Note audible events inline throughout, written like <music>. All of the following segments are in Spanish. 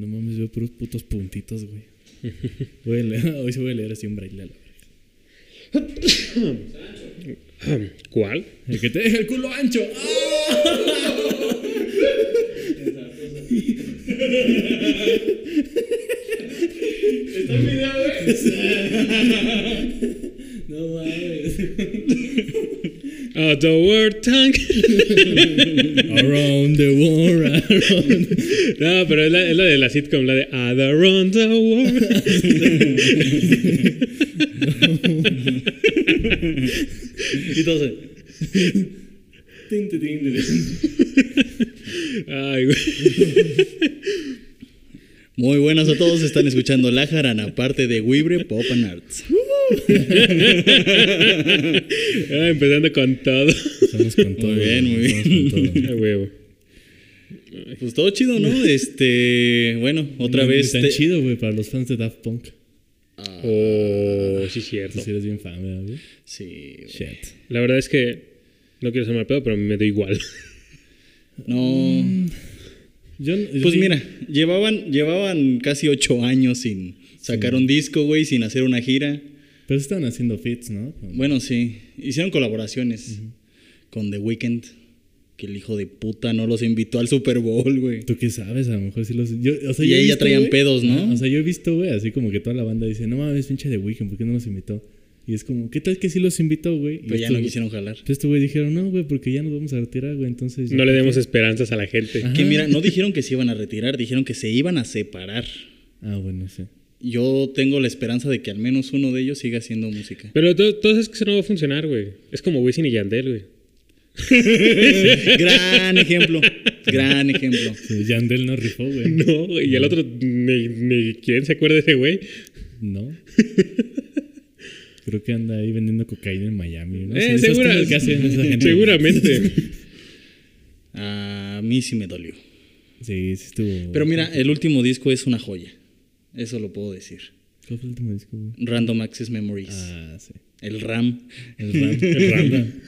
No mames, veo puros putos puntitos, güey. Voy a leer- <laughs> hoy sí voy a leer así un braille a la verga. ¿Cuál? El que te deja el culo ancho. ¡Ah! <laughs> Está en video, güey. <laughs> No mames. Oh, the word tank. <laughs> Around the world, around. no, pero es la, es la de la sitcom, la de "Ah, Around the World. <laughs> Y tin. Ay, güey. Muy buenas a todos, están escuchando La Jarana, parte de Wibre Pop and Arts. <laughs> Ah, empezando con todo. Estamos con todo. bien, muy estamos bien. con todo. A huevo. Pues todo chido, ¿no? Este, bueno, otra vez. Tan te- chido, güey, para los fans de Daft Punk. Oh, sí, cierto. Sí eres bien fan, ¿verdad, güey? Sí, güey. Shit. La verdad es que no quiero ser mal pedo, pero me da igual. No. Yo, Pues sí- mira, llevaban, llevaban casi ocho años sin sacar un disco, güey, sin hacer una gira. Pero están haciendo fits, ¿no? Bueno, sí, hicieron colaboraciones con The Weeknd, que el hijo de puta no los invitó al Super Bowl, güey. ¿Tú qué sabes? A lo mejor sí los. Yo, o sea, Y ahí ya traían pedos, ¿no? O sea, yo he visto, güey, así como que toda la banda dice, no mames, pinche de Weekend, ¿por qué no los invitó? Y es como, ¿qué tal que sí los invitó, güey? Y Pero ya estos no quisieron jalar. Pues estos güey dijeron, no, güey, porque ya nos vamos a retirar, güey, entonces. No le demos esperanzas a la gente. Ajá. Que mira, no dijeron que se iban a retirar, dijeron que se iban a separar. Ah, bueno, sí. Yo tengo la esperanza de que al menos uno de ellos siga haciendo música. Pero sabes que eso no va a funcionar, güey. Es como Wisin y Yandel, güey. gran ejemplo, gran ejemplo. Sí, Yandel no rifó, güey. No, güey. Y el otro, ni, ni quién se acuerda de ese güey. No. <laughs> Creo que anda ahí vendiendo cocaína en Miami. ¿no? Eh, Sí, esas segura- cosas que hacen <laughs> esa gente. seguramente. <laughs> A mí sí me dolió. Sí, sí estuvo. Pero mira, el último disco es una joya. Eso lo puedo decir. ¿Cuál fue el último disco, güey? Random Access Memories. Ah, sí. El RAM. El Ram. El Ram. <laughs>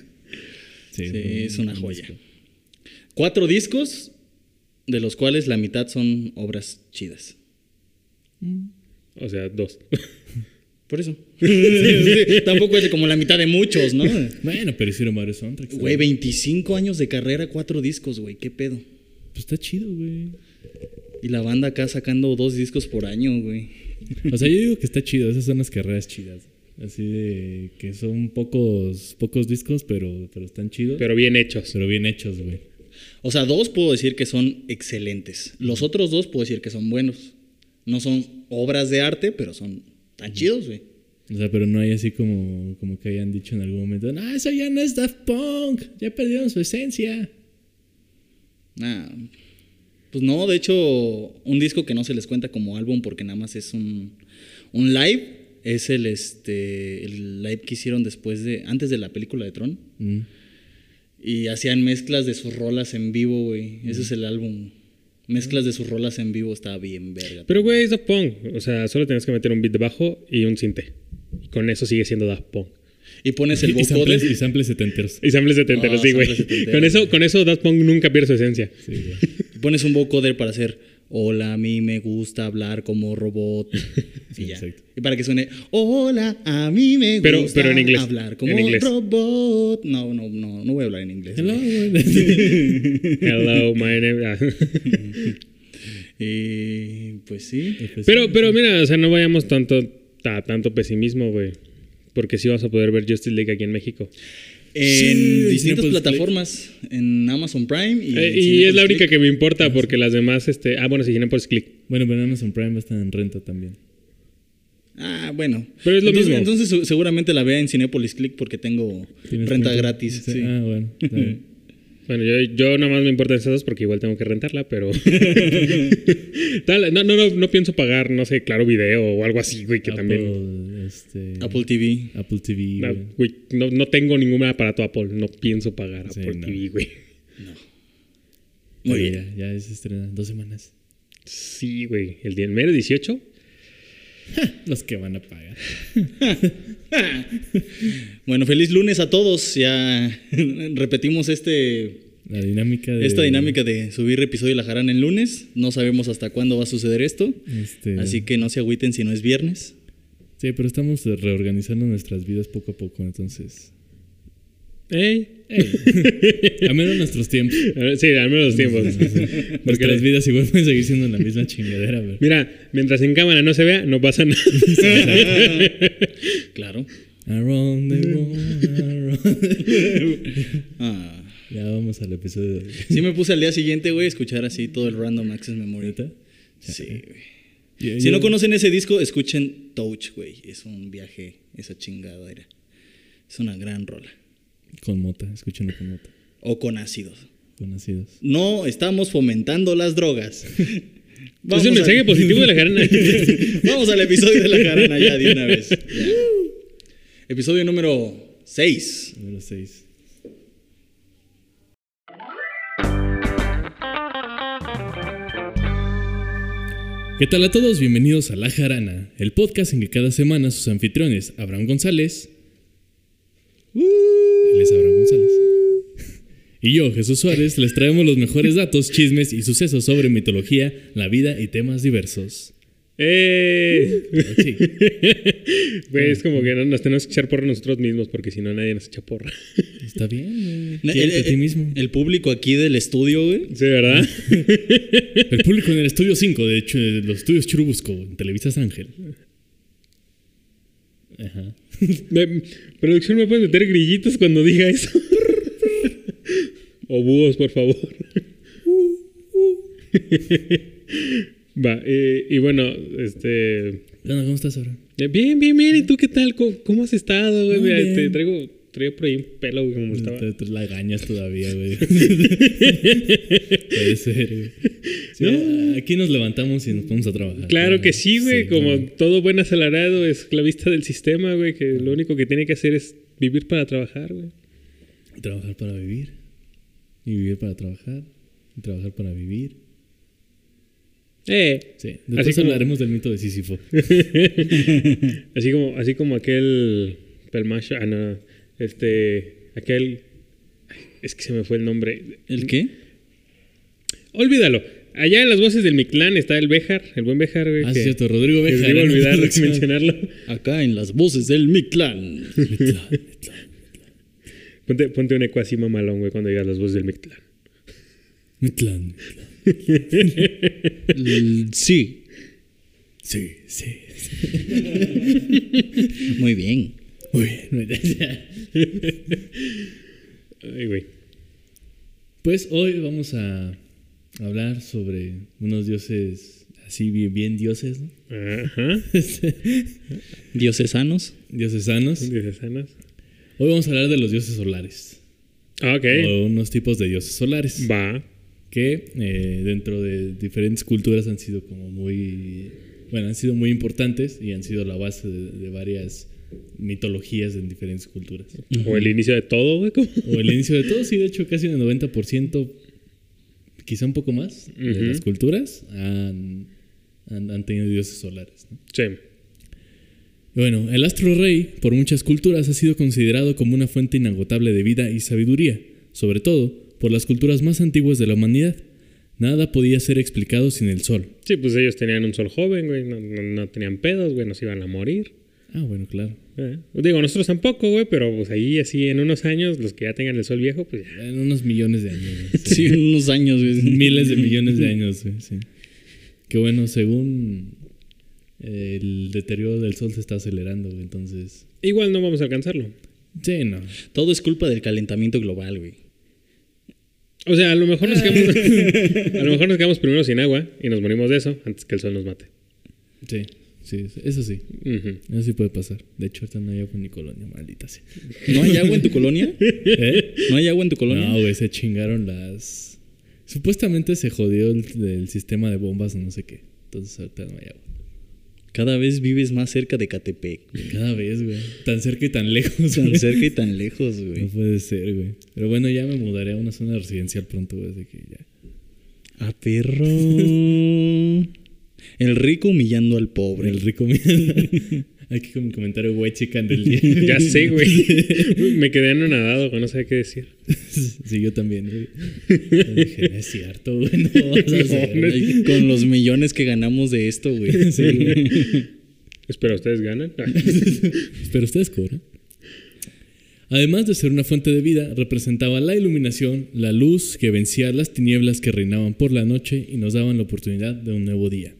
Sí, es un- una un joya. disco. Cuatro discos, de los cuales la mitad son obras chidas. O sea, dos. Por eso. <laughs> Sí, Tampoco es como la mitad de muchos, ¿no? Bueno, pero hicieron varios soundtracks. Güey, 25 años de carrera, cuatro discos, güey. ¿Qué pedo? Pues está chido, güey. Y la banda acá sacando dos discos por año, güey. O sea, yo digo que está chido. Esas son las carreras chidas. Así de que son pocos pocos discos, pero, pero están chidos. Pero, Pero bien hechos. bien hechos, güey. O sea, dos puedo decir que son excelentes. Los otros dos puedo decir que son buenos. No son obras de arte, pero son tan chidos, güey. O sea, pero no hay así como, como que hayan dicho en algún momento, no, eso ya no es Daft Punk, ya perdieron su esencia. Nah. Pues no, de hecho, un disco que no se les cuenta como álbum porque nada más es un, un live. Es el, este, el live que hicieron después de, antes de la película de Tron. Mm. Y hacían mezclas de sus rolas en vivo, güey. Ese es el álbum. Mezclas de sus rolas en vivo está bien verga. Pero, güey, es Daft Punk. O sea, solo tienes que meter un beat de bajo y un sinte. Y con eso sigue siendo Daft Punk. Y pones el samples, y vocoder. samples setenteros. Y samples setenteros, Ah, sí, güey. Con eso, con eso Daft Punk nunca pierde su esencia. Sí, güey. Pones un vocoder para hacer. Hola, a mí me gusta hablar como robot. <laughs> Sí, y ya. exacto. Y para que suene. Hola, a mí me Pero- gusta pero en inglés, hablar como en inglés. robot. No, no, no, no voy a hablar en inglés. Hello. <laughs> Hello, my name. ah. Y <laughs> pues sí. Pero, pero mira, o sea, no vayamos tanto a tanto pesimismo, güey. Porque sí vas a poder ver Justice League aquí en México. En Sí, distintas Cinepolis plataformas. En Amazon Prime. Y, Eh, en y es la única Click. que me importa porque las demás, este. Ah, bueno, si Cinepolis Click. Bueno, pero Amazon Prime va a estar en renta también. Ah, bueno. Pero es lo entonces, mismo. Entonces seguramente la vea en Cinepolis Click porque tengo ¿Tienes renta cuenta? gratis. sí. Ah, bueno. <laughs> Bueno, yo, yo nada más me importan esas dos porque igual tengo que rentarla, pero. <laughs> Tal, no, no, no, no pienso pagar, no sé, claro, video o algo así, güey, que Apple, también. este, Apple TV. Apple TV. No, güey. güey, no, no tengo ningún aparato Apple, no pienso pagar Sí, Apple no. TV, güey. Muy Pero bien. Ya, ya se estrena dos semanas. Sí, güey. El día el mero 18. <laughs> Los que van a pagar. <laughs> Bueno, feliz lunes a todos. Ya <laughs> repetimos este La dinámica de. Esta dinámica de subir episodio de La Jarana en lunes. No sabemos hasta cuándo va a suceder esto. Este, Así que no se agüiten si no es viernes. Sí, pero estamos reorganizando nuestras vidas poco a poco, entonces. ¿Ey? A menos nuestros tiempos. <laughs> Sí, al menos los tiempos. Porque las vidas igual pueden seguir siendo la misma chingadera. Mira, mientras en cámara no se vea, no pasa nada. <laughs> Claro. Around the world, around- Ah. Ya vamos al episodio de hoy. Sí me puse al día siguiente, güey, a escuchar así todo el Random Access Memory. Sí, güey. Si no conocen ese disco, escuchen Touch, güey. Es un viaje, esa chingadera. Es una gran rola. Con mota, escúchenlo con mota. O con ácidos. Con ácidos. No estamos fomentando las drogas. <laughs> es un mensaje positivo de la jarana. <laughs> Vamos al episodio de la jarana ya de una vez. Ya. <laughs> Episodio número 6. Número 6. ¿Qué tal a todos? Bienvenidos a La Jarana, el podcast en que cada semana sus anfitriones, Abraham González. Él es Abraham González. Y yo, Jesús Suárez, les traemos los mejores datos, chismes y sucesos sobre mitología, la vida y temas diversos. ¡Eh! Sí. <laughs> Güey, es como que no nos tenemos que echar porra nosotros mismos porque si no nadie nos echa porra. Está bien, El, güey. Quiérete a ti mismo. el público aquí del estudio, güey. Sí, ¿verdad? El público en el estudio 5, de hecho, de los estudios Churubusco, en Televisas Ángel. Ajá. <laughs> Me- producción, ¿me puedes meter grillitos cuando diga eso? <laughs> o búhos, por favor. <laughs> Va, eh, y bueno, este... ¿Qué onda? ¿Cómo estás ahora? eh, Bien, bien, bien. ¿Y tú qué tal? ¿Cómo, cómo has estado, güey? Te traigo, traigo por ahí un pelo, güey, como estaba. Te, te la gañas todavía, güey. <laughs> Puede ser, güey. Sí, Aquí nos levantamos y nos ponemos a trabajar. Claro que sí, güey. como todo buen asalariado, esclavista del sistema, güey, que lo único que tiene que hacer es vivir para trabajar, güey. Trabajar para vivir. Y vivir para trabajar. Y trabajar para vivir. Eh. Sí. Después Así como- hablaremos del mito de Sísifo. <laughs> Así como, así como aquel pelmacho, ah, no, este, aquel, es que se me fue el nombre. ¿El qué? Olvídalo. Allá en las voces del Mictlán está el Béjar, el buen Béjar, güey. Ah, sí, que- cierto. Rodrigo que olvidar de <laughs> mencionarlo. Acá en las voces del Mictlán. <laughs> Ponte, ponte un eco así mamalón, güey, cuando digas las voces del Mictlán. Mitlán. L- <laughs> sí. Sí, sí. Muy bien. Bien. <laughs> Ay, güey. Pues hoy vamos a hablar sobre unos dioses así bien, bien dioses, ¿no? Ajá. <laughs> Dioses sanos. Dices sanas. Hoy vamos a hablar de los dioses solares. Ah, ok. O unos tipos de dioses solares. Va. Que eh, dentro de diferentes culturas han sido como muy. Bueno, han sido muy importantes y han sido la base de, de varias mitologías en diferentes culturas. O el inicio de todo, güey. ¿cómo? O el inicio de todo, sí, de hecho, casi el 90%, quizá un poco más, de las culturas han, han, han tenido dioses solares. ¿no? Sí. Bueno, el astro rey por muchas culturas ha sido considerado como una fuente inagotable de vida y sabiduría, sobre todo por las culturas más antiguas de la humanidad. Nada podía ser explicado sin el sol. Sí, pues ellos tenían un sol joven, güey. No, no- no tenían pedos, güey. Nos iban a morir. Ah, bueno, claro. Eh, Digo, nosotros tampoco, güey. Pero pues ahí, así, en unos años, los que ya tengan el sol viejo, pues ya. En unos millones de años. <laughs> Sí, unos años, güey. <laughs> Miles de millones de años, güey, sí. Que bueno, según el deterioro del sol se está acelerando, güey, entonces... Igual no vamos a alcanzarlo. Sí, no. Todo es culpa del calentamiento global, güey. O sea, a lo mejor nos quedamos, <laughs> a lo mejor nos quedamos primero sin agua y nos morimos de eso antes que el sol nos mate. Sí, sí, eso sí. Eso sí puede pasar. De hecho, ahorita no hay agua en mi colonia, maldita sea. ¿No hay agua en tu colonia? <laughs> ¿Eh? ¿No hay agua en tu colonia? No, güey, se chingaron las... Supuestamente se jodió el, el sistema de bombas o no sé qué. Entonces ahorita no hay agua. Cada vez vives más cerca de Catepec. güey. Cada vez, güey. Tan cerca y tan lejos. Tan güey. cerca y tan lejos, No güey. puede ser, güey. Pero bueno, ya me mudaré a una zona residencial pronto, güey. Así que ya. Ah, perro. <laughs> El rico humillando al pobre. El rico. mira. <laughs> Aquí con mi comentario white chican del día. <laughs> Ya sé, güey. <laughs> Me quedé anonadado, güey, no sé qué decir. Sí, yo también, güey. Yo dije, "No es cierto, güey. No, hacer, güey". Con los millones que ganamos de esto, güey. Sí, güey. Espero ustedes ganan. Pero ustedes cobran. Además de ser una fuente de vida, representaba la iluminación, la luz que vencía las tinieblas que reinaban por la noche y nos daban la oportunidad de un nuevo día.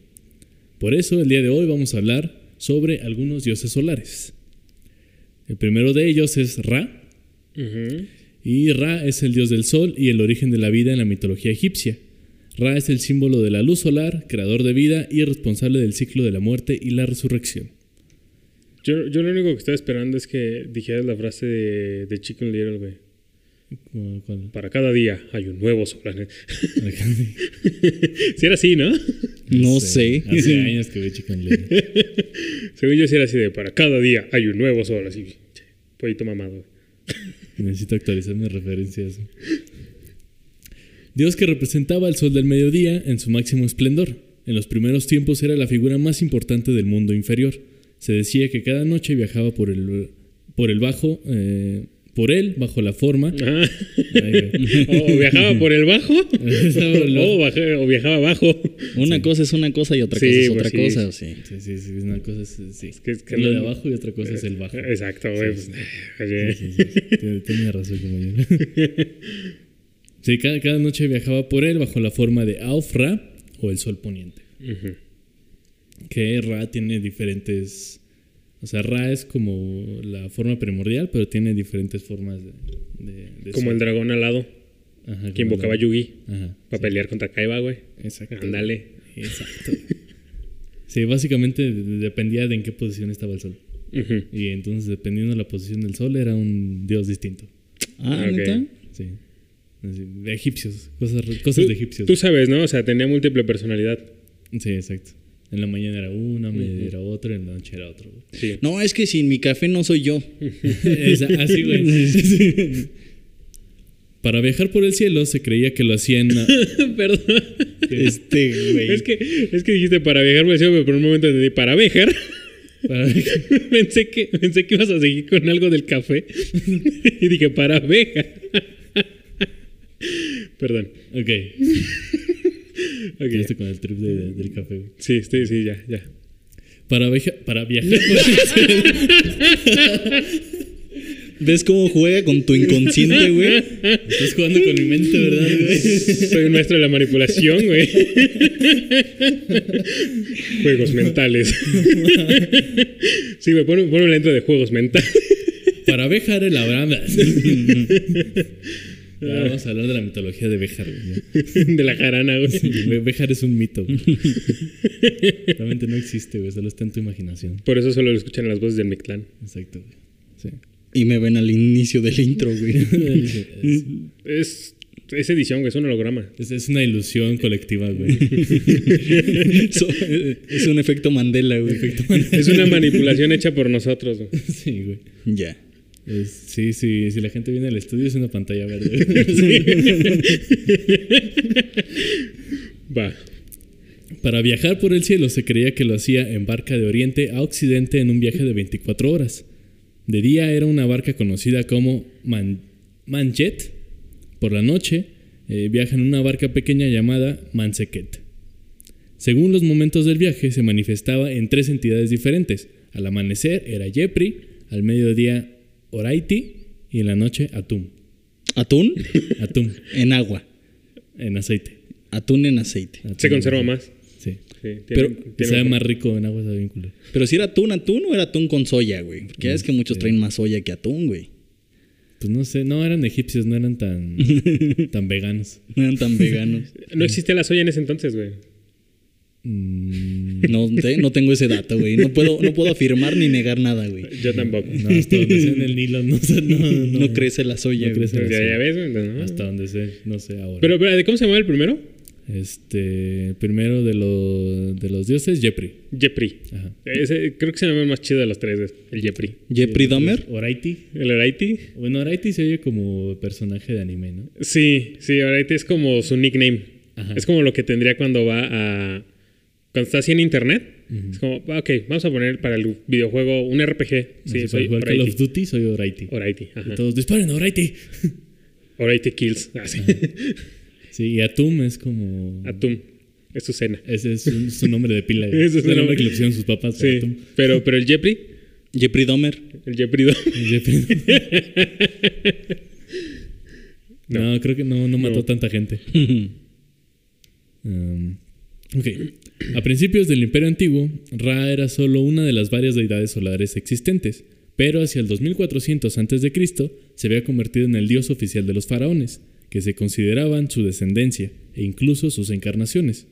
Por eso, el día de hoy vamos a hablar sobre algunos dioses solares. El primero de ellos es Ra, y Ra es el dios del sol y el origen de la vida en la mitología egipcia. Ra es el símbolo de la luz solar, creador de vida y responsable del ciclo de la muerte y la resurrección. Yo, yo lo único que estaba esperando es que dijeras la frase de, de Chicken Little, güey. Para cada día hay un nuevo sol. <laughs> Si era así, ¿no? No sé. Hace años que veo Chicken Little. <laughs> Según yo, sí era así de para cada día hay un nuevo sol. Así, pollito mamado. <laughs> Necesito actualizar mis referencias. Dios que representaba el sol del mediodía en su máximo esplendor. En los primeros tiempos era la figura más importante del mundo inferior. Se decía que cada noche viajaba por el, por el bajo, eh, por él, bajo la forma. <laughs> O viajaba por el bajo. <laughs> O, viajaba abajo. Una cosa es una cosa y otra Sí, cosa es pues otra cosa, sí. Sí, sí, sí, una cosa es, sí. que- es que lo de abajo y otra cosa es el bajo. Exacto, güey. Sí, pues, oye. Sí, sí, sí. Tiene- Tenía razón como yo. <laughs> Sí, cada, cada noche viajaba por él bajo la forma de Auf Ra o el sol poniente. Ujú. Que Ra tiene diferentes. O sea, Ra es como la forma primordial, pero tiene diferentes formas de. de- de Como el dragón alado Ajá, que invocaba Yugi Ajá. para pelear contra Kaiba, güey. Exacto. Ándale. Exacto. Sí, básicamente de- dependía de en qué posición estaba el sol. Ujú. Y entonces, dependiendo de la posición del sol, era un dios distinto. Ah, Ok. ¿neta? Sí. Así, de egipcios, cosas, cosas de egipcios. Tú sabes, ¿no? O sea, tenía múltiple personalidad. Sí, exacto. En la mañana era uno, a mediodía era otro, en la noche era otro. Sí. No, es que sin mi café no soy yo. <laughs> Esa- así, güey. Para viajar por el cielo se creía que lo hacían. a- <laughs> Perdón. Este, güey. Es que, es que dijiste para viajar por el cielo, pero por un momento entendí para viajar. para <laughs> pensé, que, pensé que ibas a seguir con algo del café. y dije, para abeja. Perdón. Ok. Ya con el trip de- del café. güey. Sí, sí, sí, ya, ya. Para, viaja- para viajar. <laughs> ¿Ves cómo juega con tu inconsciente, güey? Estás jugando con mi mente, ¿verdad, güey? Soy un maestro de la manipulación, güey. juegos mentales. sí, güey, pon, pon una intro de juegos mentales. Para Béjar el Abraham. <laughs> Ya, vamos a hablar de la mitología de Béjar. güey. <laughs> de la jarana, güey. Bé- Béjar es un mito. güey. <laughs> Realmente no existe, güey. Solo está en tu imaginación. Por eso solo lo escuchan las voces del Mictlán. Exacto, güey. Sí. Y me ven al inicio del intro, güey. <laughs> es, Es, es edición, güey, es un holograma. es- es una ilusión colectiva, güey. So- es un efecto Mandela, güey. Es una manipulación hecha por nosotros, güey. Sí, güey. Ya. Es- sí, sí, si la gente viene al estudio es una pantalla verde. <laughs> Va. Para viajar por el cielo se creía que lo hacía en barca de oriente a occidente en un viaje de 24 horas. De día era una barca conocida como Man- Manjet. Por la noche eh, viaja en una barca pequeña llamada Manseket. Según los momentos del viaje se manifestaba en tres entidades diferentes. Al amanecer era Yepri, al mediodía Oraiti y en la noche Atum. Atún Atum <laughs> en agua. en aceite. Atún en aceite. Se conserva aceite. más. Sí. Sí, tiene- Pero- tiene sabe un- más rico en agua, sabe bien. Pero si era atún, atún o era atún con soya, güey. Porque ya es que muchos Sí. traen más soya que atún, güey. Pues no sé, no eran egipcios, no eran tan, <laughs> tan veganos. No eran tan veganos. No existía la soya en ese entonces, güey. No, te- no tengo ese dato, güey. No puedo, no puedo afirmar ni negar nada, güey. Yo tampoco. no, hasta donde sé en el Nilo, no no, <laughs> no, No, crece la soya, no crece. Pues ya, Sí. ya ves, güey. ¿no? Hasta donde sé, no sé ahora. Pero, pero, ¿de cómo se llama el primero? este, primero de, lo- de los dioses, Jepri. Jepri. Ajá. Ese, creo que se llama el más chido de los tres, el Jepri. Jeffrey Dahmer. Oraiti. ¿El Oraiti? Bueno, Oraiti se oye como personaje de anime, ¿no? Sí, sí, Oraiti es como su nickname. Ajá. Es como lo que tendría cuando va a... Cuando está así en internet Es como, ah, ok, vamos a poner para el videojuego un RPG. Sí, Sí, para jugar Call of. Duty soy Oraiti. Oraiti, Y ajá. todos, disparen Oraiti. <laughs> Oraiti Kills. Ah, sí. Sí, y Atum es como... Atum. Es su cena. Ese es su, su nombre de pila. <laughs> Ese es el nombre que le pusieron sus papás. Sí. Atum. Pero, pero el Jeffrey, Jeffrey Dahmer. el Jeffrey Do- El Jeffrey. <laughs> no. creo que no, no mató No. tanta gente. Um, ok. A principios del Imperio Antiguo, Ra era solo una de las varias deidades solares existentes, pero hacia el 2400 a.C. se había convertido en el dios oficial de los faraones, que se consideraban su descendencia e incluso sus encarnaciones.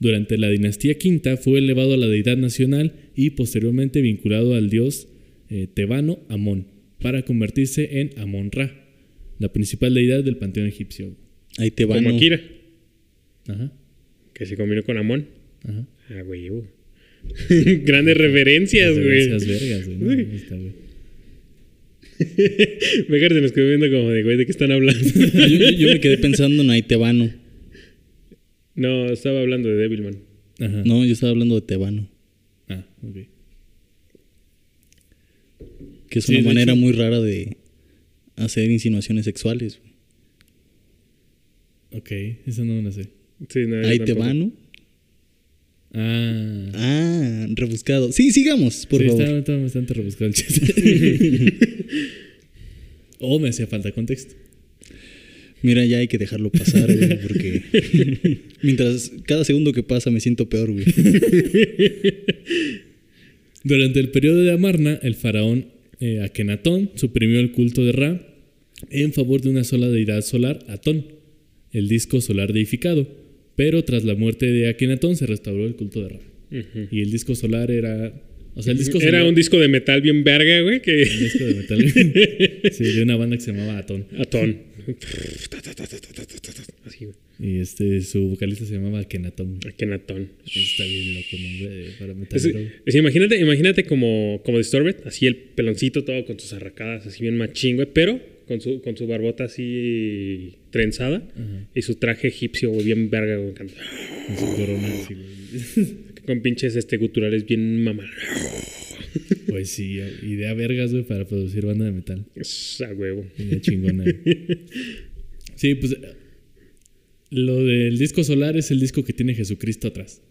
Durante la dinastía quinta fue elevado a la deidad nacional y posteriormente vinculado al dios eh, tebano Amón, para convertirse en Amon-Ra, la principal deidad del panteón egipcio. Ahí te como. Akira, Ajá, que se combinó con Amon. ajá. Ah, güey. uh. <laughs> Grandes referencias, güey. Esas vergas, güey. ¿no? Ahí está, güey. <laughs> Megar se nos quedó viendo como de, güey, ¿de qué están hablando? <laughs> Yo, yo- yo me quedé pensando en Aitebano. no, estaba hablando de Devilman. Ajá. No, yo estaba hablando de Tebano. Ah, ok. Que es Sí, una manera hecho- muy rara de hacer insinuaciones sexuales. Ok, eso no me lo sé. Sí, no, Ahí tampoco. Tebano. Ah. Ah, rebuscado. Sí, sigamos, por sí, favor. Estaba, estaba bastante rebuscado el chiste. <laughs> o me hacía falta contexto. Mira, ya hay que dejarlo pasar, güey, porque <laughs> mientras cada segundo que pasa me siento peor, güey. <laughs> Durante el periodo de Amarna, el faraón eh, Akenatón suprimió el culto de Ra en favor de una sola deidad solar, Atón, el disco solar deificado. Pero tras la muerte de Akenatón se restauró el culto de Ra. Y el disco solar era. O sea, el disco Era solar. un disco de metal bien verga, güey, que... un disco de metal. <laughs> sí, de una banda que se llamaba Atón. Atón. Así, güey. Y este, su vocalista se llamaba Akenatón. Akenatón. Está bien loco nombre de- para Es- metalero. güey. es- imagínate, imagínate como, como Disturbed, así el peloncito todo con sus arracadas, así bien machín, güey, pero con su, con su barbota así trenzada y su traje egipcio, güey, bien verga, güey, Con su corona así, güey. <laughs> con pinches este, guturales bien mamá. <laughs> Pues sí, idea vergas, güey, para producir banda de metal. A huevo. Idea chingona. güey. <laughs> Sí, pues lo del disco solar es el disco que tiene Jesucristo atrás.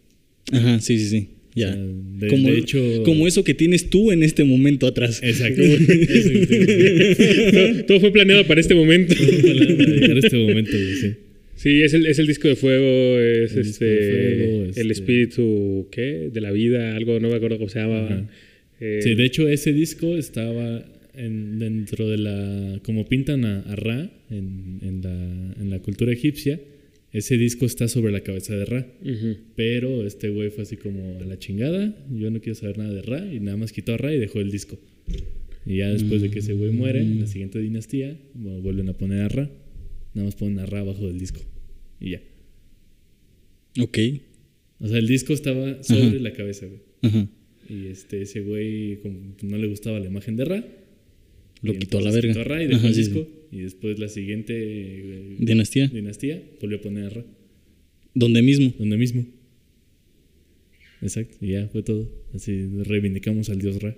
Ajá, sí, sí, sí. Ya. O sea, de- como, de hecho- como eso que tienes tú en este momento atrás. Exacto. <laughs> <laughs> Todo, todo fue planeado para este momento. para este momento, sí. Sí, es el, es el disco de fuego, es El este el este- espíritu, ¿qué? De la vida, algo, no me acuerdo cómo se llamaba. Eh, Sí, de hecho ese disco estaba en- dentro de la... Como pintan a, a Ra en, en la, en la cultura egipcia, ese disco está sobre la cabeza de Ra. Pero este güey fue así como a la chingada, yo no quiero saber nada de Ra y nada más quitó a Ra y dejó el disco. Y ya después de que ese güey muere, en la siguiente dinastía, bueno, vuelven a poner a Ra, nada más ponen a Ra abajo del disco. Y ya. Ok. O sea, el disco estaba sobre Ajá. la cabeza, güey. Ajá. Y este, ese güey como no le gustaba la imagen de Ra. Lo quitó a la verga. Quitó a Ra y dejó Ajá, el sí, disco. Y después la siguiente eh, Dinastía. dinastía volvió a poner a Ra, Donde mismo. donde mismo. Exacto, y ya fue todo. Así reivindicamos al dios Ra.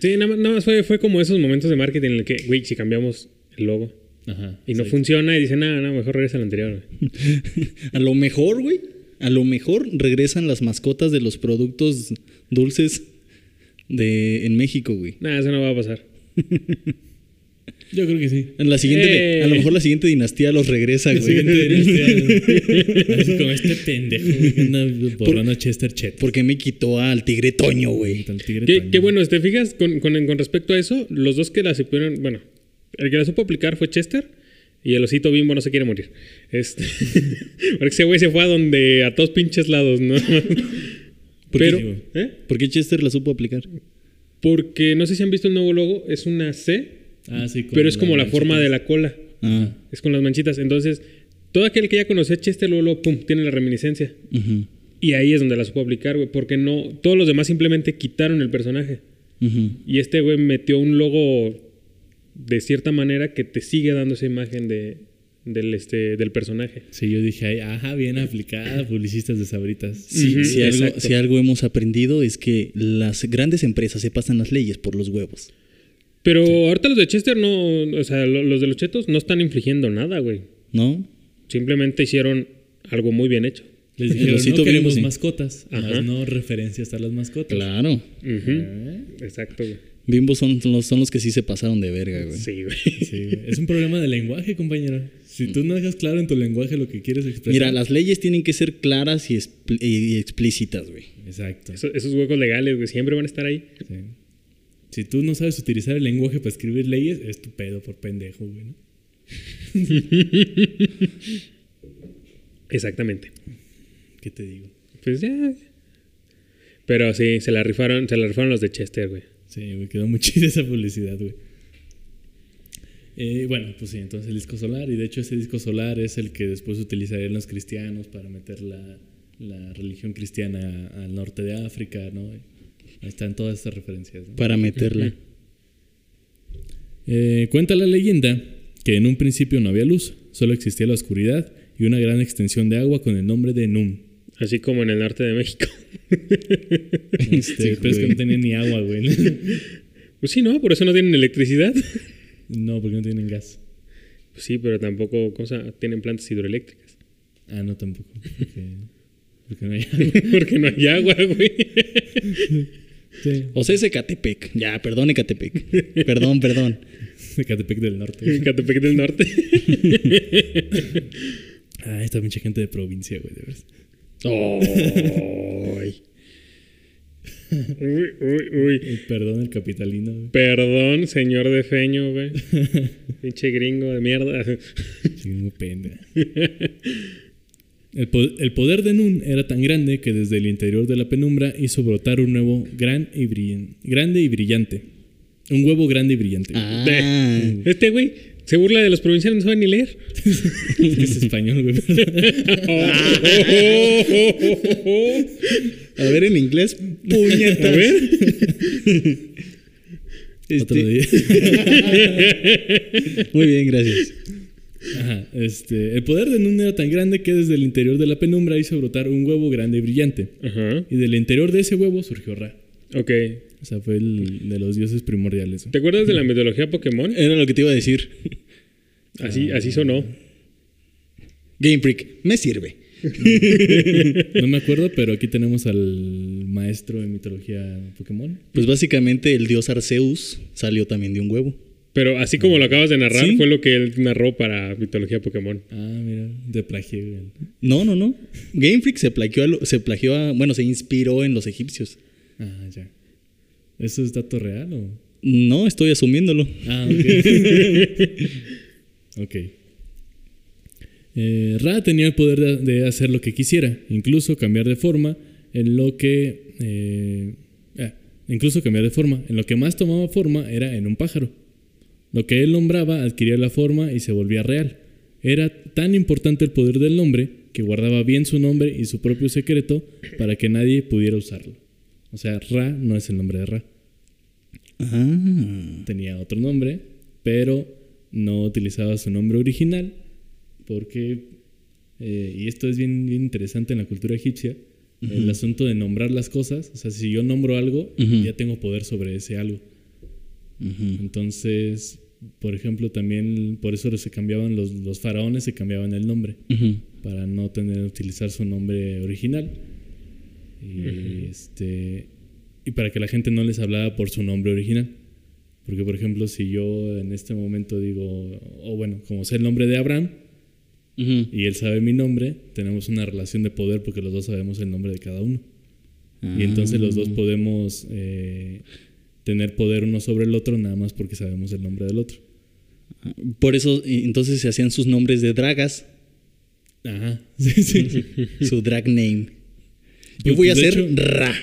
Sí, nada más, nada más fue, fue como esos momentos de marketing en el que, güey, si cambiamos el logo Ajá. y no exacto. funciona y dicen, nada, no, mejor regresa al anterior. güey". <laughs> A lo mejor, güey. A lo mejor regresan las mascotas de los productos dulces de en México, güey. Nada, eso no va a pasar. <laughs> Yo creo que sí. En la siguiente, ¡Eh! a lo mejor la siguiente dinastía los regresa, La güey. siguiente <laughs> dinastía, <laughs> Así como este pendejo güey, que anda borrando a Chester Chet. Porque me quitó al tigre Toño, güey. Tigre Toño. qué bueno, ¿te fijas? Con, con, con respecto a eso, los dos que la supieron, bueno, el que la supo aplicar fue Chester y el osito bimbo no se quiere morir. Este, <laughs> porque ese güey se fue a donde, a todos pinches lados, ¿no? ¿Por Pero, qué? ¿eh? ¿Por qué Chester la supo aplicar? Porque no sé si han visto el nuevo logo, es una C, Ah, sí, pero es como la forma de la cola. Ah. Es con las manchitas. Entonces, todo aquel que ya conoció a Chester, luego, luego, pum, tiene la reminiscencia. Y ahí es donde la supo aplicar, güey. Porque no, todos los demás simplemente quitaron el personaje. Y este güey metió un logo de cierta manera que te sigue dando esa imagen de, del, este, del personaje. Sí, yo dije, "Ay, ajá, bien aplicada, publicistas de sabritas. Sí, si, algo, si algo hemos aprendido es que las grandes empresas se pasan las leyes por los huevos. Pero ahorita los de Chester no, o sea, lo- los de los chetos no están infligiendo nada, güey. ¿No? Simplemente hicieron algo muy bien hecho. Les <laughs> dijeron, no queremos sí. mascotas, Ajá. más no referencias a las mascotas. Claro. ¿Eh? Exacto, güey. Bimbo son los, son los que sí se pasaron de verga, güey. Sí, güey. Sí, güey. es un problema de lenguaje, compañero. Si tú no dejas claro en tu lenguaje lo que quieres expresar. Mira, las leyes tienen que ser claras y, expl- y explícitas, güey. Exacto. Eso- esos huecos legales, güey, siempre van a estar ahí. Sí. Si tú no sabes utilizar el lenguaje para escribir leyes, es tu pedo por pendejo, güey. ¿no? <laughs> Exactamente. ¿Qué te digo? Pues ya. Pero sí, se la rifaron, se la rifaron los de Chester, güey. Sí, me quedó muy <laughs> chida esa publicidad, güey. Eh, bueno, pues sí, entonces el disco solar. Y de hecho, ese disco solar es el que después utilizarían los cristianos para meter la, la religión cristiana al norte de África, ¿no? Ahí están todas estas referencias. ¿no? Para meterla. Eh, cuenta la leyenda que en un principio no había luz, solo existía la oscuridad y una gran extensión de agua con el nombre de Num. Así como en el norte de México. <laughs> Este, pero es que no tenían ni agua, güey. <laughs> Pues sí, ¿no? Por eso no tienen electricidad. no, porque no tienen gas. Pues sí, pero tampoco cosa, tienen plantas hidroeléctricas. Ah, no, tampoco. Porque, porque no hay <laughs> agua. Porque no hay agua, güey. Sí. O sea, es Ecatepec. Ya, perdón, Ecatepec. perdón, perdón. <laughs> Ecatepec del norte. Catepec del Norte. Ah, está mucha gente de provincia, güey, de verdad. Ay. Uy, uy, uy. Perdón el capitalino, güey. Perdón, señor de feño, güey. <laughs> Pinche gringo de mierda. Chingo pena. <laughs> El, po- el poder de Nun era tan grande que desde el interior de la penumbra hizo brotar un nuevo gran y grande y brillante. Un huevo grande y brillante. Ah. Este güey se burla de los provincianos, no sabe ni leer. <laughs> Es español, güey. <laughs> A ver, en inglés, puñetas. A ver. Otro Este, día. <laughs> muy bien, gracias. Ajá, este, el poder de Nun era tan grande que desde el interior de la penumbra hizo brotar un huevo grande y brillante. Ajá. Y del interior de ese huevo surgió Ra. Ok. O sea, fue el de los dioses primordiales. ¿Te acuerdas de la mitología Pokémon? Era lo que te iba a decir. <laughs> Así, así sonó. Game Freak, me sirve. <laughs> No me acuerdo, pero aquí tenemos al maestro de mitología Pokémon. Pues básicamente el dios Arceus salió también de un huevo. Pero así como lo acabas de narrar, Sí. fue lo que él narró para mitología Pokémon. Ah, mira, de plagié, güey. No, no, no. Game Freak se plagió, a lo- se plagió a, bueno, se inspiró en los egipcios. Ah, ya. ¿Eso es dato real o...? No, estoy asumiéndolo. Ah, ok. <laughs> ok. Eh, Ra tenía el poder de, de hacer lo que quisiera, incluso cambiar de forma en lo que... eh, ah, incluso cambiar de forma. En lo que más tomaba forma era en un pájaro. Lo que él nombraba adquiría la forma y se volvía real. Era tan importante el poder del nombre que guardaba bien su nombre y su propio secreto para que nadie pudiera usarlo. O sea, Ra no es el nombre de Ra Ah. tenía otro nombre, pero no utilizaba su nombre original porque, eh, y esto es bien, bien interesante en la cultura egipcia, el asunto de nombrar las cosas, o sea, si yo nombro algo, ya tengo poder sobre ese algo. Entonces, por ejemplo, también por eso se cambiaban los, los faraones, se cambiaban el nombre, para no tener utilizar su nombre original. Y, este, y para que la gente no les hablara por su nombre original. Porque, por ejemplo, si yo en este momento digo, o bueno, como sé el nombre de Abraham y él sabe mi nombre, tenemos una relación de poder porque los dos sabemos el nombre de cada uno. Y entonces los dos podemos eh, tener poder uno sobre el otro nada más porque sabemos el nombre del otro. Por eso, entonces se hacían sus nombres de dragas, Ajá. <laughs> Sí, sí. su drag name. Yo Pues, voy a hacer hecho- Ra.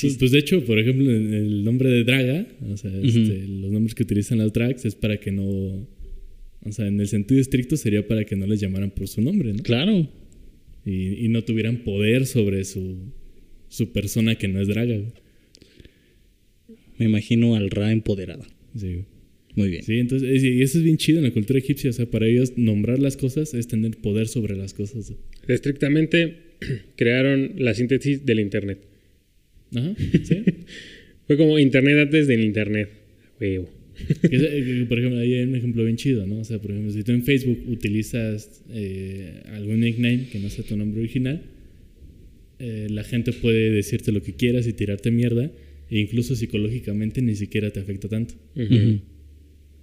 Pues, pues, de hecho, por ejemplo, el nombre de Draga, o sea, este, los nombres que utilizan las drags es para que no. O sea, en el sentido estricto sería para que no les llamaran por su nombre, ¿no? Claro. Y, y no tuvieran poder sobre su, su persona que no es Draga. Me imagino al Ra empoderado. Sí. Muy bien. Sí, entonces, y eso es bien chido en la cultura egipcia. O sea, para ellos nombrar las cosas es tener poder sobre las cosas. Estrictamente <clears throat> crearon la síntesis del Internet. Ajá, <laughs> sí. Fue como Internet antes del Internet. Huevo. Eh, por ejemplo, ahí hay un ejemplo bien chido, ¿no? O sea, por ejemplo, si tú en Facebook utilizas eh, algún nickname que no sea tu nombre original, eh, la gente puede decirte lo que quieras y tirarte mierda, e incluso psicológicamente ni siquiera te afecta tanto.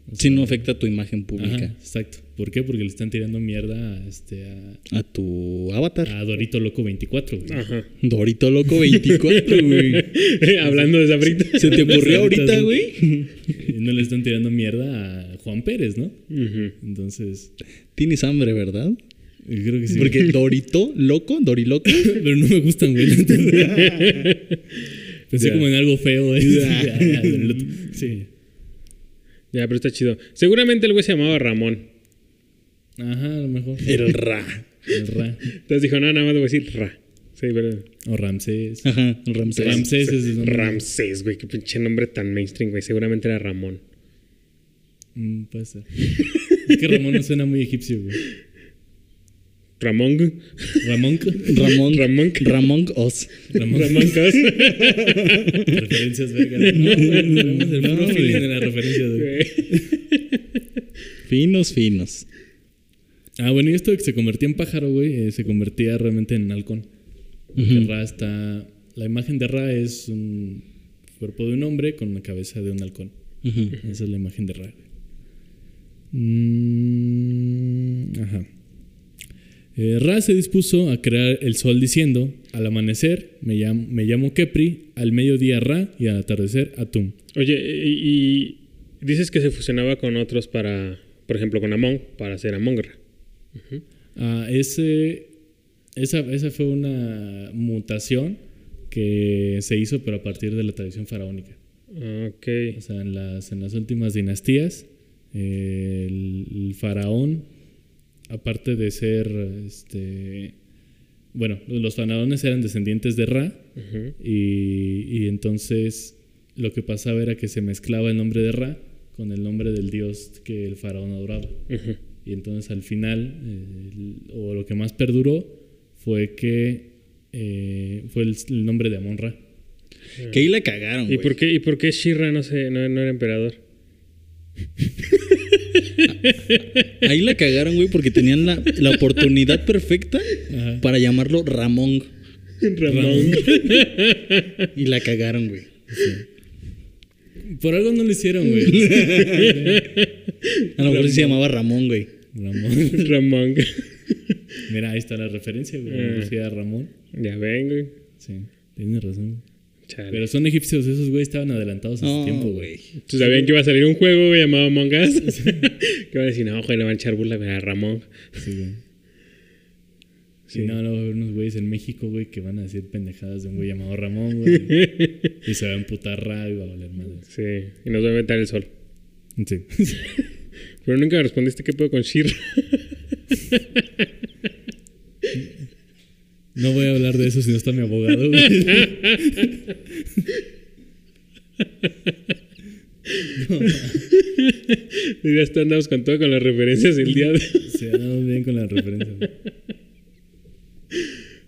O Si sea, no afecta tu imagen Ajá, pública. exacto. ¿Por qué? Porque le están tirando mierda a, este, a, A tu avatar. a Dorito Loco 24. güey. Ajá. Dorito Loco 24, <laughs> güey. Hablando de Sabrita. ¿Se te ocurrió ahorita, güey? Y no le están tirando mierda a Juan Pérez, ¿no? Entonces, Tienes hambre, ¿verdad? yo creo que sí. Porque Dorito Loco, Doriloco. <laughs> Pero no me gustan, güey. <laughs> Pensé como en algo feo, ¿eh? <laughs> <laughs> Sí. Ya, pero está chido. Seguramente el güey se llamaba Ramón. Ajá, a lo mejor. <laughs> El Ra. El Ra. Entonces dijo, no, nada más voy a decir Ra. Sí, pero. O Ramsés. Ajá, Ramsés. Ramsés es el nombre. Ramsés, güey. Qué pinche nombre tan mainstream, güey. Seguramente era Ramón. Mm, puede ser. Es que Ramón no suena muy egipcio, güey. Ramón. Ramón. Ramón. Ramón. Ramón Oz. Ramón. Ramón Cos. Referencias, verga. Tenemos el puro No, feeling güey. de. Finos, finos. Ah, bueno, y esto de que se convertía en pájaro, güey, eh, se convertía realmente en halcón. Ra está. La imagen de Ra es un cuerpo de un hombre con la cabeza de un halcón. Esa es la imagen de Ra. Mm, ajá. Eh, Ra se dispuso a crear el sol diciendo: Al amanecer me llamo, me llamo Kepri, al mediodía Ra y al atardecer Atum. Oye, y, y dices que se fusionaba con otros para, por ejemplo, con Amon, para hacer Amon Ra. Ah, ese, esa, esa fue una mutación que se hizo, pero a partir de la tradición faraónica. Ah, Ok. O sea, en las, en las últimas dinastías, eh, el, el faraón, aparte de ser, este, bueno, los faraones eran descendientes de Ra, y, y entonces lo que pasaba era que se mezclaba el nombre de Ra con el nombre del dios que el faraón adoraba. Y entonces al final, eh, el- o lo que más perduró, fue que eh, fue el, el nombre de Amon Ra. Que ahí la cagaron, ¿Y güey. por qué, y por qué Shira no, se, no, no era emperador? <laughs> Ahí la cagaron, güey, porque tenían la, la oportunidad perfecta Ajá. para llamarlo Ramón. Ramón. Y la cagaron, güey. Por algo no lo hicieron, güey. A lo mejor sí se llamaba Ramón, güey. Ramón. <laughs> Ramón. Mira, ahí está la referencia, güey. Decía Ramón. ya ven, güey. Sí, tienes razón. Chale. Pero son egipcios, esos güeyes estaban adelantados a su No, tiempo, güey. güey. ¿Tú sabían que iba a salir un juego güey, llamado Among Us? <laughs> que van a decir, no, güey, le van a echar burla a Ramón. Sí, güey. Sí. Sí, no, no va a haber unos güeyes en México, güey, que van a decir pendejadas de un güey llamado Ramón, güey. <laughs> y se va a emputar Ra y va a valer madre. Sí, y nos va a meter el sol. Sí. <laughs> Pero nunca me respondiste qué puedo con Shira. No voy a hablar de eso si no está mi abogado, güey. Y ya está, andamos con todo con las referencias el día de Se andamos bien con la referencia. güey.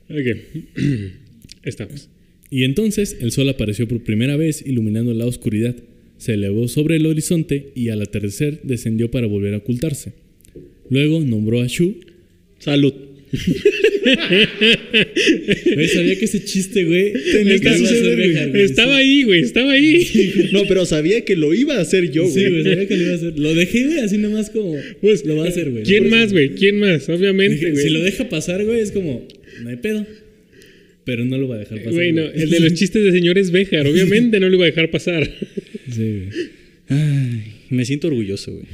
Ok. Estamos. Y entonces el sol apareció por primera vez iluminando la oscuridad. Se elevó sobre el horizonte y al atardecer descendió para volver a ocultarse. Luego nombró a Shu. Salud. Güey, sabía que ese chiste, güey, Tenía que suceder, güey. güey. Estaba ahí, güey, estaba ahí. No, pero sabía que lo iba a hacer yo, Sí, güey. güey, sabía que lo iba a hacer. Lo dejé, güey, así nomás como. Pues, lo va a hacer, güey. ¿Quién más, güey? ¿Quién más? Obviamente, Dije, güey. Si lo deja pasar, güey, es como. No hay pedo. Pero no lo va a dejar pasar. Güey, no, el de los chistes de señores Béjar, obviamente no lo iba a dejar pasar. Sí, güey. Ay, me siento orgulloso, güey.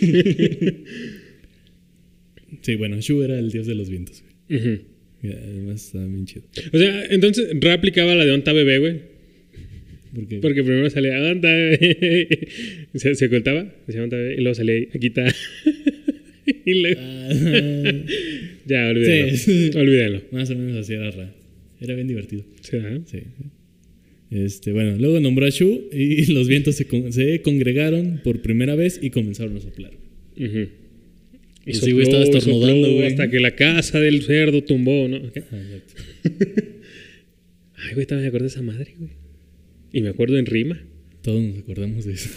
<laughs> Sí, bueno, Shu era el dios de los vientos, güey. Y además estaba bien chido. O sea, entonces Ra aplicaba la de Onta Bebé, güey. Porque, Porque primero salía Onta Bebé. <laughs> Se, se ocultaba, decía Onta Bebé, y luego salía aquí <laughs> está. y luego. Ah, <laughs> Ya, olvídalo. Sí. Olvídalo. más o menos así era Ra. Era bien divertido. Sí, ¿verdad? Sí. Este, bueno, luego nombró a Shu y los vientos se, con- se congregaron por primera vez y comenzaron a soplar. Y sí, güey, estaba estornudando, güey. Hasta que la casa del cerdo tumbó, ¿no? <laughs> Ay, güey, también me acuerdo de esa madre, güey. Y me acuerdo en rima. Todos nos acordamos de eso.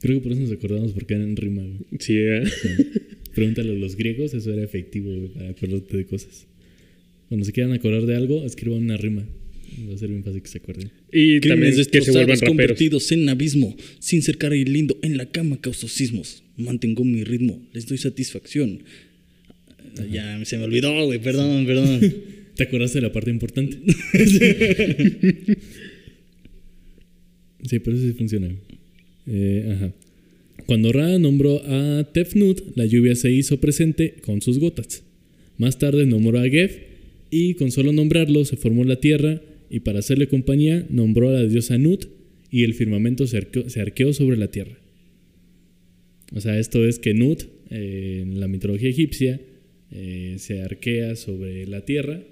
Creo que por eso nos acordamos porque era en rima. güey. Sí, ¿verdad? Pregúntale a los griegos, eso era efectivo güey, para acordarte de cosas. Cuando se quieran acordar de algo, escriban una rima. Va a ser bien fácil que se acuerden. Y también Crímenes que se vuelvan raperos. convertidos en abismo. Sin ser cara y lindo, en la cama causo sismos. Mantengo mi ritmo, les doy satisfacción. Ya se me olvidó, güey, perdón, perdón. <laughs> ¿Te acordaste de la parte importante? <laughs> sí, pero eso sí funciona. Eh, ajá. Cuando Ra nombró a Tefnut, la lluvia se hizo presente con sus gotas. Más tarde nombró a Gef y con solo nombrarlo se formó la tierra y para hacerle compañía nombró a la diosa Nut y el firmamento se arqueó, se arqueó sobre la tierra. O sea, esto es que Nut, eh, en la mitología egipcia, eh, se arquea sobre la tierra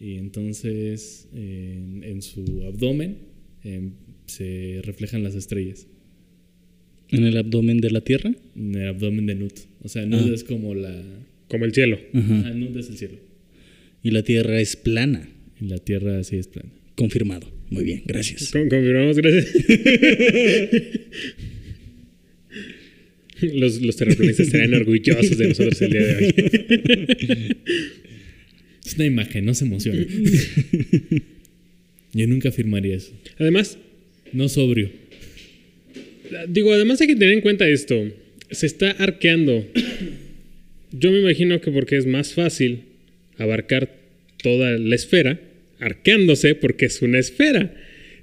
y entonces eh, en, en su abdomen eh, se reflejan las estrellas. En el abdomen de la tierra. En el abdomen de Nut. O sea, Nut Ah. es como la... Como el cielo. Ajá. Nut es el cielo. Y la tierra es plana. Y la tierra sí es plana. Confirmado. Muy bien, gracias. Con- confirmamos, gracias. <laughs> los, los terraplanistas estarán orgullosos de nosotros el día de hoy. <laughs> Es una imagen, no se emociona. Yo nunca firmaría eso. Además, No sobrio. digo, además hay que tener en cuenta esto. Se está arqueando. Yo me imagino que porque es más fácil abarcar toda la esfera, arqueándose porque es una esfera.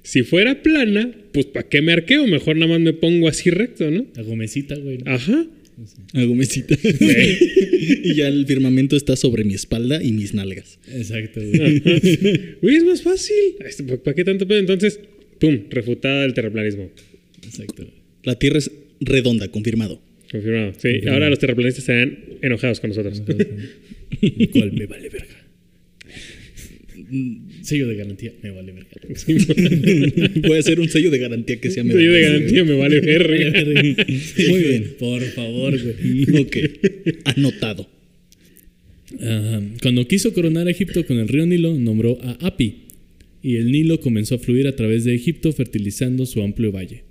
Si fuera plana, pues ¿para qué me arqueo? Mejor nada más me pongo así recto, ¿no? La gomecita, güey. Ajá. Hago mesita. <laughs> y ya el firmamento está sobre mi espalda y mis nalgas. Exacto, güey. Uy, es más fácil. ¿Para qué tanto pedo? Entonces, pum, refutada el terraplanismo. Exacto. La tierra es redonda, confirmado. Confirmado. Sí, ahora los terraplanistas estarán enojados con nosotros. <laughs> Lo cual me vale verga. Sello de garantía, me vale verga. Voy a hacer un sello de garantía que sea sello de garantía me vale verga. <laughs> Muy bien. Por favor, güey. Ok. Anotado. Cuando quiso coronar a Egipto con el río Nilo, nombró a Api, y el Nilo comenzó a fluir a través de Egipto, fertilizando su amplio valle.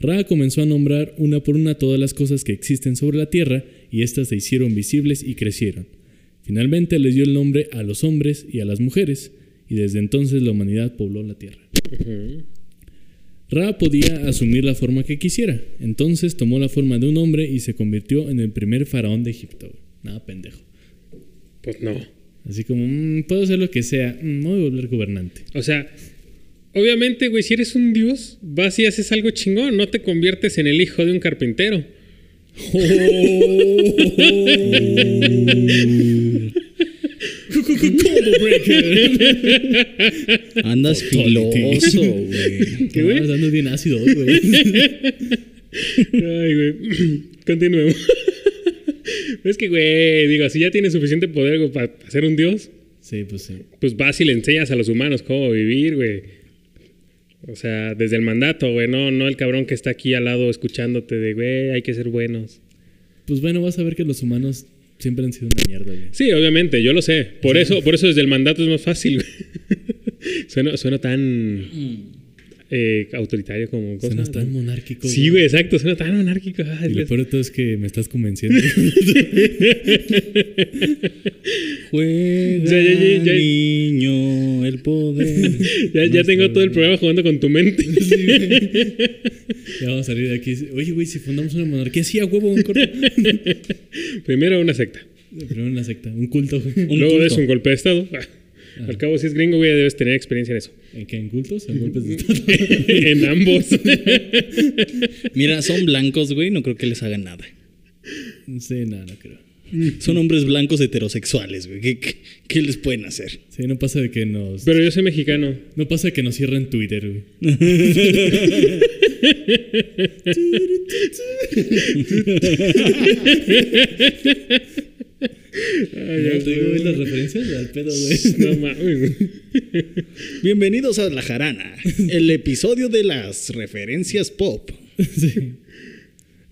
Ra comenzó a nombrar una por una todas las cosas que existen sobre la tierra, y éstas se hicieron visibles y crecieron. Finalmente les dio el nombre a los hombres y a las mujeres, y desde entonces la humanidad pobló la tierra. Ra podía asumir la forma que quisiera, entonces tomó la forma de un hombre y se convirtió en el primer faraón de Egipto. Nada pendejo. Pues no. Así como, "Mm, puedo hacer lo que sea, mm, me voy a volver gobernante. O sea, obviamente, güey, si eres un dios, vas y haces algo chingón. No te conviertes en el hijo de un carpintero. <laughs> Andas filoso, güey. ¿Qué, güey? Andas bien ácido, güey. Ay, güey. Continuemos. es que, güey, digo, si ya tienes suficiente poder güey, para ser un dios, Sí, pues sí. pues vas y le enseñas a los humanos cómo vivir, güey. O sea, desde el mandato, güey, no, no el cabrón que está aquí al lado escuchándote de, güey, hay que ser buenos. Pues bueno, vas a ver que los humanos siempre han sido una mierda, güey. Sí, obviamente, yo lo sé. Por eso, por eso desde el mandato es más fácil, güey. <laughs> suena, suena tan eh, autoritario como cosa. Suena tan monárquico. Sí, güey, exacto, suena tan monárquico. Ay, Y lo peor de todo es que me estás convenciendo. <laughs> Juega, Ya, ya, ya, ya. niño, el poder. <laughs> ya ya tengo todo el programa jugando con tu mente. <laughs> ya vamos a salir de aquí. Oye, güey, si fundamos una monarquía, sí, a huevo, un corto. Primero una secta. Primero una secta, un culto. Un Luego culto. eso un golpe de estado. Al cabo, si es gringo, güey, debes tener experiencia en eso. ¿En qué? ¿En cultos? ¿En <laughs> golpes de estado? <laughs> en ambos. <laughs> Mira, son blancos, güey, no creo que les hagan nada. Sí, no, no creo. Son hombres blancos heterosexuales, güey. ¿Qué, qué, qué les pueden hacer? Sí, no pasa de que nos... Pero yo soy mexicano. No pasa de que nos cierren Twitter, güey. Ay, te digo, sé, ¿ves las referencias al pedo, güey. No mames. Bienvenidos a La Jarana, el episodio de las referencias pop. Sí.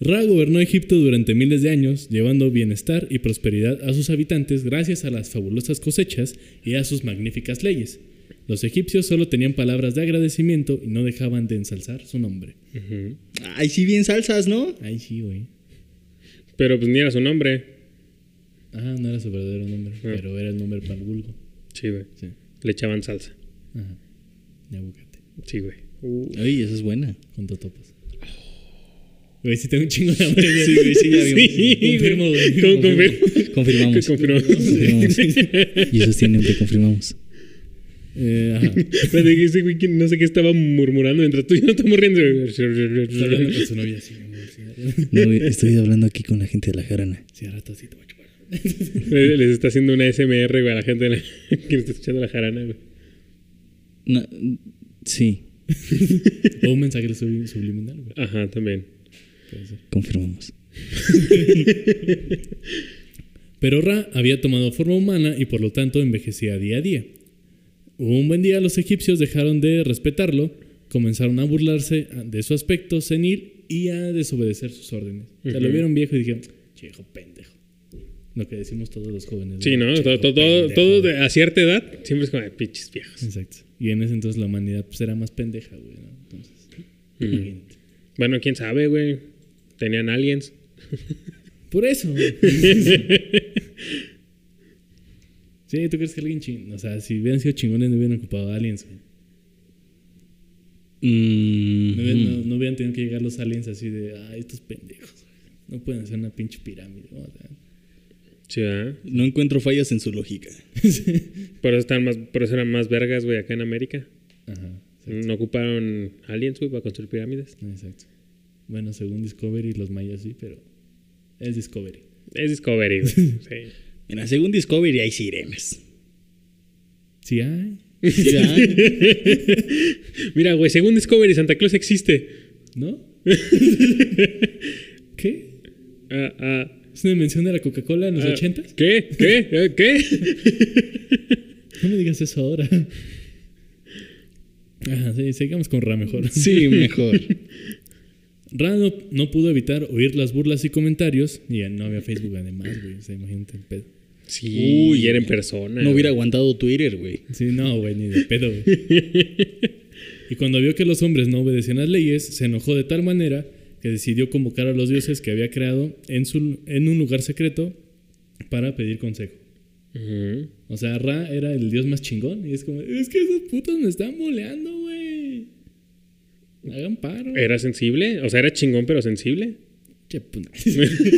Ra gobernó Egipto durante miles de años, llevando bienestar y prosperidad a sus habitantes gracias a las fabulosas cosechas y a sus magníficas leyes. Los egipcios solo tenían palabras de agradecimiento y no dejaban de ensalzar su nombre. Ay, sí, bien salsas, ¿no? Ay, sí, güey. Pero pues ni era su nombre. Ajá, no era su verdadero nombre, Ah. pero era el nombre para el vulgo. Sí, güey. Sí. Le echaban salsa. Ajá. De aguacate. Sí, güey. Uh, Ay, esa es buena. Con totopos. Güey, sí tengo un chingo de hambre. Sí, güey, sí, ya vimos. Sí, Confirmo, güey. Confirmo. Confirmamos. Confirmamos. Confirmamos. Y esos tienen que confirmamos. Eh, ajá. Pero ese güey que no sé qué estaba murmurando mientras tú y yo nos estamos riendo. Está hablando con su novia amor, sí, <laughs> No, estoy hablando aquí con la gente de La Jarana. Sí, al rato sí te voy a chupar. Les les está haciendo una SMR, güey, a la gente la- <laughs> que está escuchando la jarana, güey. No, sí, O un mensaje sub- subliminal, güey. Ajá, también. Puede ser. confirmamos. <laughs> Pero Ra había tomado forma humana y por lo tanto envejecía día a día. Un buen día los egipcios dejaron de respetarlo, comenzaron a burlarse de su aspecto senil y a desobedecer sus órdenes. O sea, lo vieron viejo y dijeron, chico pendejo. Lo que decimos todos los jóvenes. Sí, ¿no? "Che, Todo, todo, todo, pendejo". todo de- a cierta edad siempre es como de pinches viejos. Exacto. Y en ese entonces la humanidad pues, era más pendeja, güey. ¿no? Entonces, imagínate. Bueno, quién sabe, güey. Tenían aliens. <laughs> Por eso. <laughs> sí, ¿tú crees que alguien ching... O sea, si hubieran sido chingones no hubieran ocupado aliens, güey. Mm, No, hubieran- no- no hubieran tenido que llegar los aliens así de, ah, estos pendejos, güey. No pueden hacer una pinche pirámide. ¿no? O sea, Sí, ¿verdad? No encuentro fallas en su lógica. <laughs> Por eso, están más, por eso eran más vergas, güey, acá en América. Ajá, No ocuparon aliens, güey, para construir pirámides. exacto. Bueno, según Discovery, los mayas sí, pero es Discovery. Es Discovery, güey. <laughs> Sí. Mira, según Discovery hay sirenas. Sí hay, Sí. <laughs> Mira, güey, según Discovery, Santa Claus existe. ¿no? ¿Qué? Ah, ah, ¿Es una invención de la Coca-Cola en los ah, ochentas? ¿Qué? ¿Qué? Eh, ¿Qué? <laughs> No me digas eso ahora. Ajá, sí, sigamos con Ra mejor. sí, mejor. <laughs> Ra no, no pudo evitar oír las burlas y comentarios. Y ya no había Facebook además, güey. O sea, imagínate el pedo. Sí, y era en persona. No hubiera aguantado Twitter, güey. Sí, no, güey, ni de pedo, güey. <laughs> Y cuando vio que los hombres no obedecían las leyes, se enojó de tal manera que decidió convocar a los dioses que había creado en, su, en un lugar secreto para pedir consejo. O sea, Ra era el dios más chingón. Y es como, es que esos putos me están moleando, güey. Hagan paro. ¿Era sensible? O sea, era chingón, pero sensible. <laughs>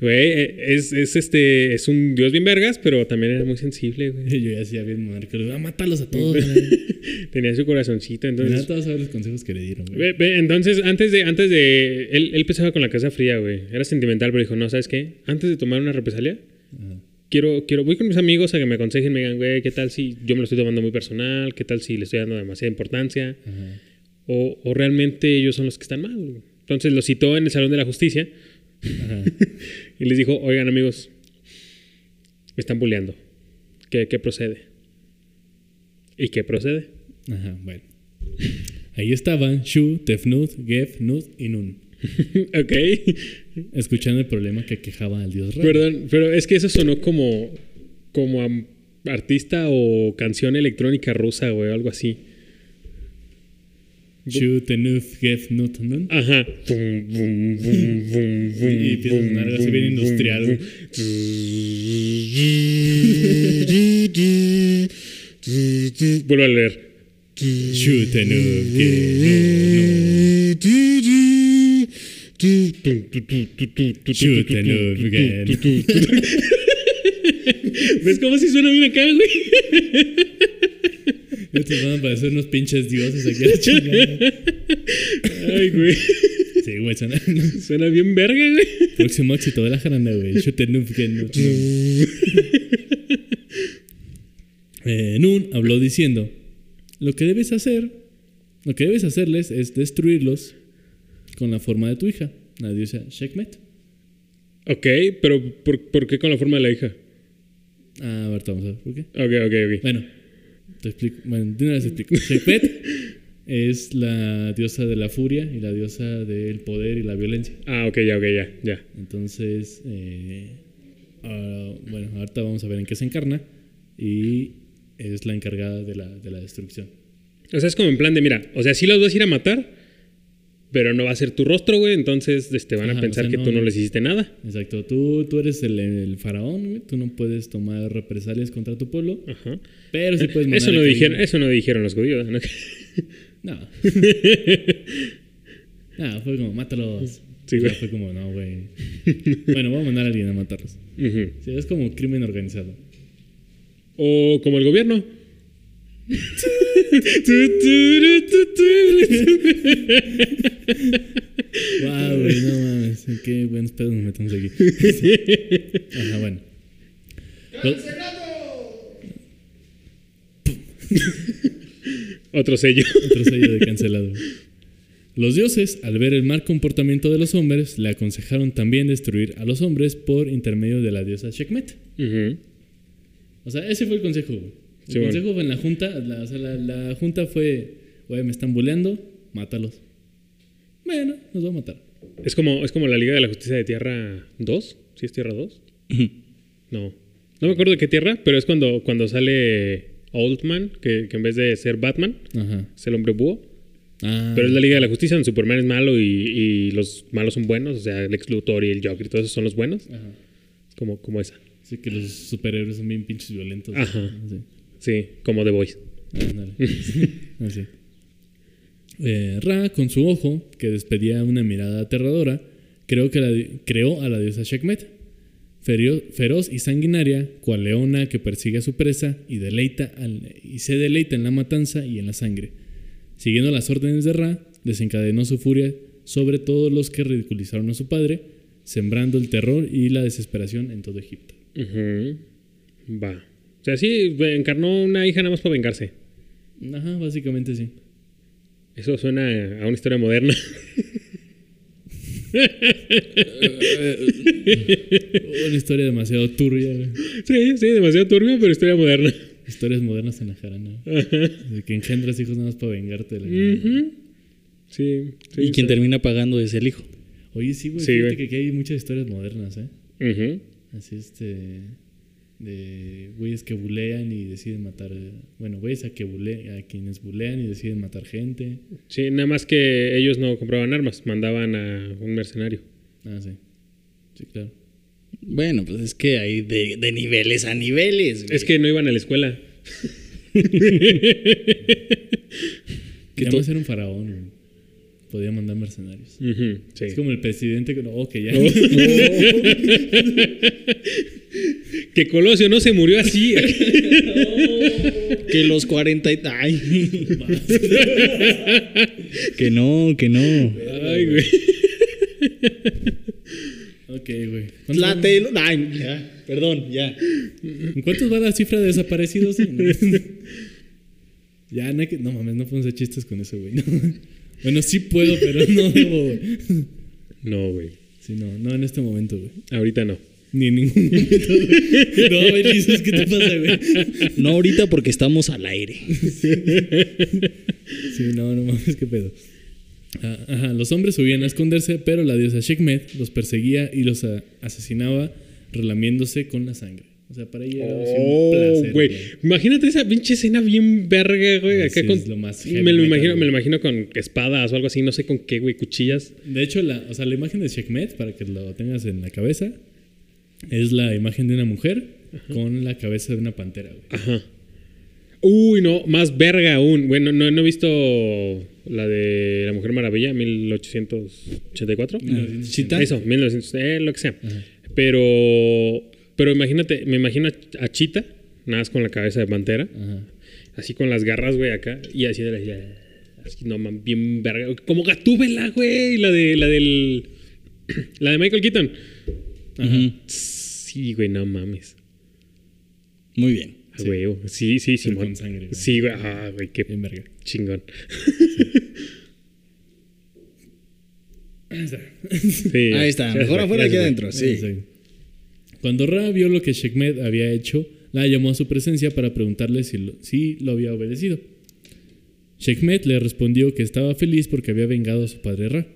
Güey, eh, es, es este, es un dios bien vergas, pero también era muy sensible, güey. <laughs> Yo ya hacía bien monarca. Ah, mátalos a <laughs> todos. güey. Tenía su corazoncito, entonces. todos saben los consejos que le dieron, güey. Ve- ve, entonces, antes de, antes de. Él, él pensaba con la casa fría, güey. Era sentimental, pero dijo, no, ¿sabes qué? Antes de tomar una represalia, Ajá. quiero, quiero, voy con mis amigos a que me aconsejen, me digan, güey, ¿qué tal si yo me lo estoy tomando muy personal? ¿Qué tal si le estoy dando demasiada importancia? Ajá. O, o realmente ellos son los que están mal, güey. Entonces lo citó en el Salón de la Justicia Ajá. <laughs> y les dijo, oigan amigos, me están bulleando. ¿Qué, qué procede? ¿Y qué procede? Ajá, bueno. Ahí estaban Shu, Tefnut, Gef, Nut y Nun, <laughs> ok. escuchando el problema que quejaba al dios Ra. Perdón, pero es que eso sonó como, como a artista o canción electrónica rusa, güey, o algo así. Shu, Tenuf, Gef, Nut, Nun. Ajá. Y empieza a sonar así bien industrial. Vuelvo a leer. Shu, Tenuf, Gef, and love again. ¿Ves cómo si suena bien acá, güey? Estos van a parecer unos pinches dioses aquí a la chingada. Ay, güey. Sí, güey, suena. Suena bien verga, güey. Próximo éxito de la jaranda, güey. Nut, Nun. <laughs> Eh, Nun habló diciendo: Lo que debes hacer, lo que debes hacerles es destruirlos con la forma de tu hija, la diosa Sekhmet. Ok, pero ¿por, por qué con la forma de la hija? Ah, ahorita vamos a ver por qué. Ok, ok, ok. Bueno, te explico. Bueno, de una vez te explico. Sekhmet es la diosa de la furia y la diosa del poder y la violencia. Ah, ok, ya, ok, ya, ya. Entonces, eh, bueno, ahorita vamos a ver en qué se encarna y es la encargada de la, de la destrucción. O sea, es como en plan de, mira, o sea, sí los vas a ir a matar, pero no va a ser tu rostro, güey. Entonces este, van Ajá, a o pensar sea, que no- tú no les hiciste nada. Exacto, tú, tú eres el, el faraón, güey, tú no puedes tomar represalias contra tu pueblo, Ajá. pero sí puedes mandar Eso no, dijeron, eso no dijeron los judíos, ¿no? No. <laughs> no, fue como, mátalos. Sí, O sea, güey. Fue como, no, güey. bueno, voy a mandar a alguien a matarlos. Sí, es como crimen organizado. O como el gobierno. Wow, güey, no mames. Qué buenos pedos nos metemos aquí. Ajá, bueno. Otro sello. Otro sello de cancelado. Los dioses, al ver el mal comportamiento de los hombres, le aconsejaron también destruir a los hombres por intermedio de la diosa Sekhmet. Ujú. O sea, ese fue el consejo. El Sí, bueno. consejo fue en la junta. La, o sea, la, la junta fue, güey, me están buleando, mátalos. Bueno, nos va a matar. Es como, es como la Liga de la Justicia de Tierra 2. ¿Sí es Tierra 2? No. No me acuerdo de qué tierra, pero es cuando, cuando sale Oldman, que, que en vez de ser Batman, Ajá. es el hombre búho. Ah, Pero es la Liga de la Justicia donde Superman es malo y, y los malos son buenos. O sea, el ex Luthor y el Joker y todos esos son los buenos. Ajá. Es como, como esa. Sí, que los superhéroes son bien pinches violentos. Ajá. Sí. Sí, como The Voice. Ándale. <laughs> Así. Eh, Ra, con su ojo, que despedía una mirada aterradora, creó, que la creó a la diosa ferio- feroz y sanguinaria, cual leona que persigue a su presa y, deleita al- y se deleita en la matanza y en la sangre. Siguiendo las órdenes de Ra, desencadenó su furia sobre todos los que ridiculizaron a su padre, sembrando el terror y la desesperación en todo Egipto. Va. O sea, sí, encarnó una hija nada más para vengarse. Ajá, básicamente sí. Eso suena a una historia moderna. Una historia demasiado turbia. güey. sí, sí, demasiado turbio, pero historia moderna. Historias modernas en la jarana. De que engendras hijos nada más para vengarte. de la- Ujú. Sí, sí. y quien sí. termina pagando es el hijo. Oye, sí, güey. Sí, fíjate güey. que aquí hay muchas historias modernas, ¿eh? Ujú. Así este. De güeyes que bulean y deciden matar. Bueno, güeyes a, que bule, a quienes bulean y deciden matar gente. Sí, nada más que ellos no compraban armas, mandaban a un mercenario. Ah, sí. Sí, claro. Bueno, pues es que hay de, de niveles a niveles. güey. Es que no iban a la escuela. <laughs> Que además era un faraón, güey. Podía mandar mercenarios. Sí. Es como el presidente que. Oh, que ya. <laughs> <laughs> Que Colosio no se murió así. <laughs> Que los 40 y... Ay. que no, que no. Ay, güey. ok, güey. ¿Cuántos La telo- Ay, ya. Perdón, ya. ¿En cuántos va la cifra de desaparecidos? <laughs> ya, no, hay que- no mames, no podemos hacer chistes con eso, güey. <laughs> bueno, sí puedo, pero no debo, güey. No, güey. Sí, no, no en este momento, güey. Ahorita no. Ni en ningún <laughs> momento, güey. No, güey, dices, ¿qué te pasa, güey? No ahorita porque estamos al aire. <laughs> Sí, no, no mames, qué pedo. Ah, ajá, los hombres subían a esconderse, pero la diosa Sekhmet los perseguía y los a- asesinaba relamiéndose con la sangre. O sea, para ella era así un Oh, placer, güey. Imagínate esa pinche escena bien verga, güey. Acá con. es lo más me lo metal, imagino, me lo imagino con espadas o algo así, no sé con qué, güey, cuchillas. De hecho, la, o sea, la imagen de Sekhmet, para que lo tengas en la cabeza, es la imagen de una mujer con la cabeza de una pantera, güey. Ajá. Uy, no, más verga aún. Bueno, no, no he visto la de La Mujer Maravilla, 1884. Chita. Eso, 1900, eh, lo que sea. Pero, pero imagínate, me imagino a, a Chita, nada más con la cabeza de pantera, Ajá. así con las garras, güey, acá, y así de la. Así, no, man, bien verga. Como Gatúbela, güey, la de, la del. <clears throat> La de Michael Keaton. Sí, güey, no mames. Muy bien. A huevo. Sí, sí, con sangre, güey. Sí, güey. Ah, güey, qué Bien verga. chingón. Sí, Ahí está, mejor afuera que adentro, sí. Cuando Ra vio lo que Shekmet había hecho, la llamó a su presencia para preguntarle si lo, si lo había obedecido. Shekmet le respondió que estaba feliz porque había vengado a su padre Ra,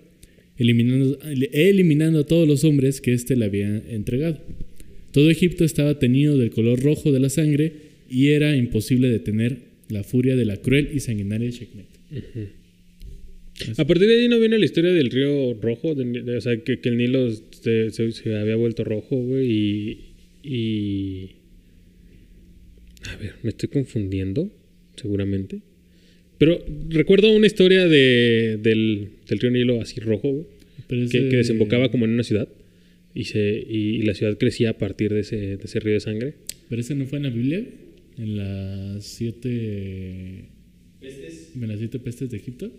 eliminando, eliminando a todos los hombres que éste le había entregado. Todo Egipto estaba teñido del color rojo de la sangre y era imposible detener la furia de la cruel y sanguinaria Shekmet. A partir de ahí no viene la historia del río rojo, de- o sea, que, el Nilo se había vuelto rojo, güey, y, y... A ver, me estoy confundiendo, seguramente. Pero recuerdo una historia de, del, del río Nilo así rojo, que, ese- que desembocaba como en una ciudad. Y, se, y, y la ciudad crecía a partir de ese, de ese río de sangre. ¿Pero ese no fue en la Biblia? ¿En las siete... ¿En las siete pestes de Egipto?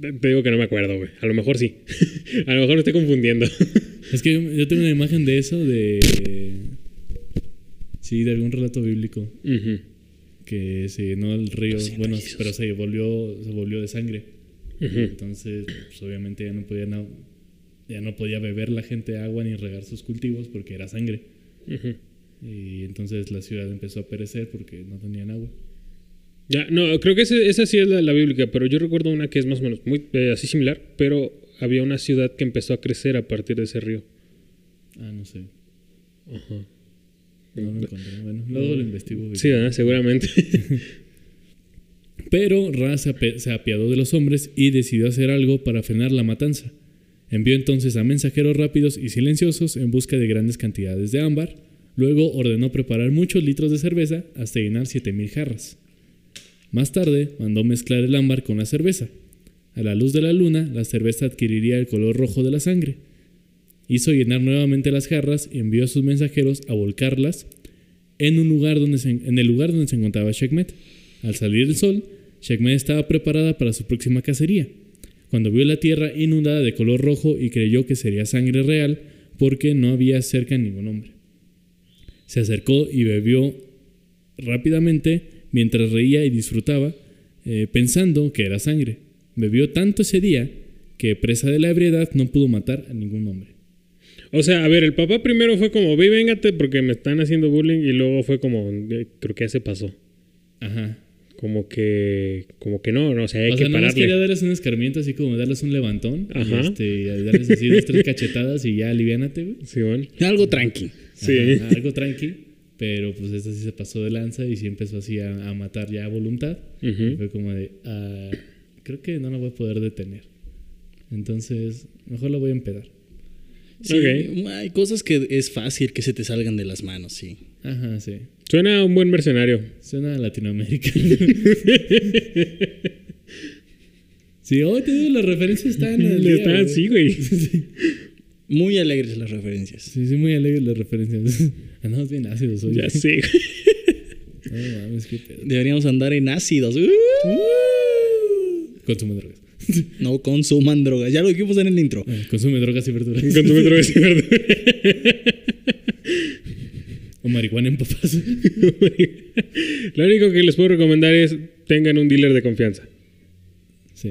Te te digo que no me acuerdo, güey. A lo mejor sí. <laughs> a lo mejor me estoy confundiendo. Es que yo, yo tengo una imagen de eso, de... Sí, de algún relato bíblico. Ujú. Que se llenó el río, bueno, pero se volvió, se volvió de sangre. Entonces, pues, obviamente ya no podía ya no podía beber la gente agua ni regar sus cultivos porque era sangre. Y entonces la ciudad empezó a perecer porque no tenían agua. Ya, no, creo que ese- esa sí es la, la bíblica, pero yo recuerdo una que es más o menos muy eh, así similar, pero había una ciudad que empezó a crecer a partir de ese río. Ah, no sé. Ajá. No lo encontré. Bueno, luego lo investigo. Sí, ¿verdad? seguramente. <laughs> Pero Ra se, se apiadó de los hombres y decidió hacer algo para frenar la matanza. Envió entonces a mensajeros rápidos y silenciosos en busca de grandes cantidades de ámbar. Luego ordenó preparar muchos litros de cerveza hasta llenar 7000 jarras. Más tarde mandó mezclar el ámbar con la cerveza. A la luz de la luna, la cerveza adquiriría el color rojo de la sangre. Hizo llenar nuevamente las jarras y envió a sus mensajeros a volcarlas en, un lugar donde en el lugar donde se encontraba Shekmet. Al salir el sol, Shekmet estaba preparada para su próxima cacería. Cuando vio la tierra inundada de color rojo y creyó que sería sangre real porque no había cerca ningún hombre. Se acercó y bebió rápidamente mientras reía y disfrutaba, eh, pensando que era sangre. Bebió tanto ese día que, presa de la ebriedad, no pudo matar a ningún hombre. O sea, a ver, el papá primero fue como, ve, véngate porque me están haciendo bullying, y luego fue como, creo que ya se pasó. Ajá. Como que, como que no, no, o sea, hay o que sea, pararle. quería darles un escarmiento, así como darles un levantón. Ajá. Y, este, y darles así dos, tres cachetadas y ya aliviánate, güey. Sí, bueno. Algo tranqui. Sí. Ajá, algo tranqui. Pero pues esta sí se pasó de lanza y sí empezó así a, a matar ya a voluntad. Y fue como de, ah, creo que no la voy a poder detener. Entonces, mejor la voy a empedar. Sí. Hay cosas que es fácil que se te salgan de las manos, sí. Ajá, sí. Suena a un buen mercenario. Suena a Latinoamérica. <laughs> sí, hoy te digo, las referencias están día, Está güey. <laughs> Muy alegres las referencias. Sí, sí, muy alegre las referencias. <laughs> Andamos bien ácidos hoy. Ya sé, güey. No mames, qué pedo. Deberíamos andar en ácidos. ¡Uh! Consume drogas. No consuman drogas. Ya lo dijimos en el intro. Eh, Consume drogas y verduras. <laughs> Consume drogas y verduras. <laughs> O marihuana en papas. <laughs> Lo único que les puedo recomendar es tengan un dealer de confianza, Sí.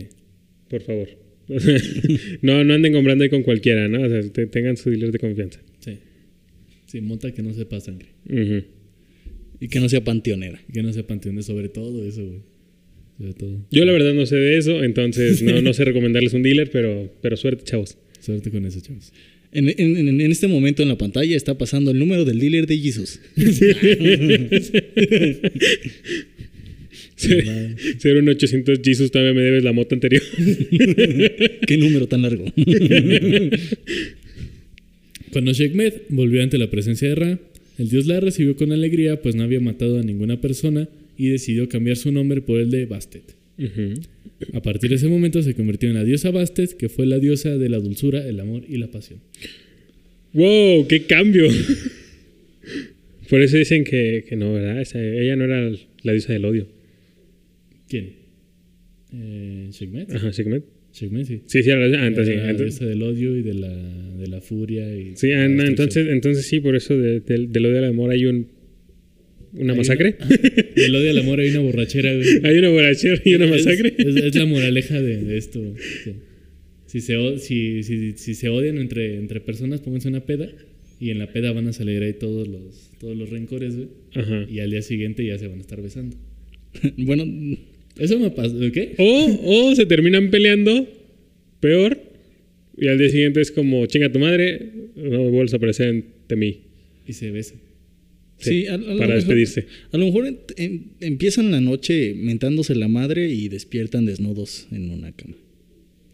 por favor. no, no anden comprando ahí con cualquiera, ¿no? O sea, te- tengan su dealer de confianza. Sí. Sí, mota que no sepa sangre. Y que no sea panteonera. Que no sepa panteones sobre todo eso, güey. Todo. Yo la verdad no sé de eso, entonces no, no sé <laughs> recomendarles un dealer, pero, pero suerte, chavos. Suerte con eso, chavos. En, en- este momento en la pantalla está pasando el número del dealer de Jesus. Ser un 800 Jesus todavía me debes la moto anterior. <laughs> Qué número tan largo. <laughs> Cuando Shekmet volvió ante la presencia de Ra, el dios la recibió con alegría, pues no había matado a ninguna persona y decidió cambiar su nombre por el de Bastet. A partir de ese momento se convirtió en la diosa Bastet, que fue la diosa de la dulzura, el amor y la pasión. ¡Wow! ¡Qué cambio! Por eso dicen que, que no, ¿verdad? Esa- ella no era la diosa del odio. ¿Quién? Eh. Ajá, Sekhmet. Shekmet, sí. Sí, sí, era la, ah, entonces, sí, Era la entonces- diosa del odio y de la, de la furia. Y sí, ah, entonces, entonces sí, por eso de- del del odio al amor hay un una masacre. <laughs> una- Del odio al amor hay una borrachera, güey. hay una borrachera y una masacre. Es, es la moraleja de, de esto. Sí. Si se, si, si, si se odian entre, entre personas, pónganse una peda. Y en la peda van a salir ahí todos los, todos los rencores, güey. Ajá. Y al día siguiente ya se van a estar besando. <laughs> bueno, Eso me pasó, ¿qué? O, o se terminan peleando, peor, y al día siguiente es como, chinga tu madre, no vuelves a aparecer ante mí. Y se besan. Sí, a- a lo para mejor- despedirse. A lo mejor en- en- empiezan la noche mentándose la madre y despiertan desnudos en una cama.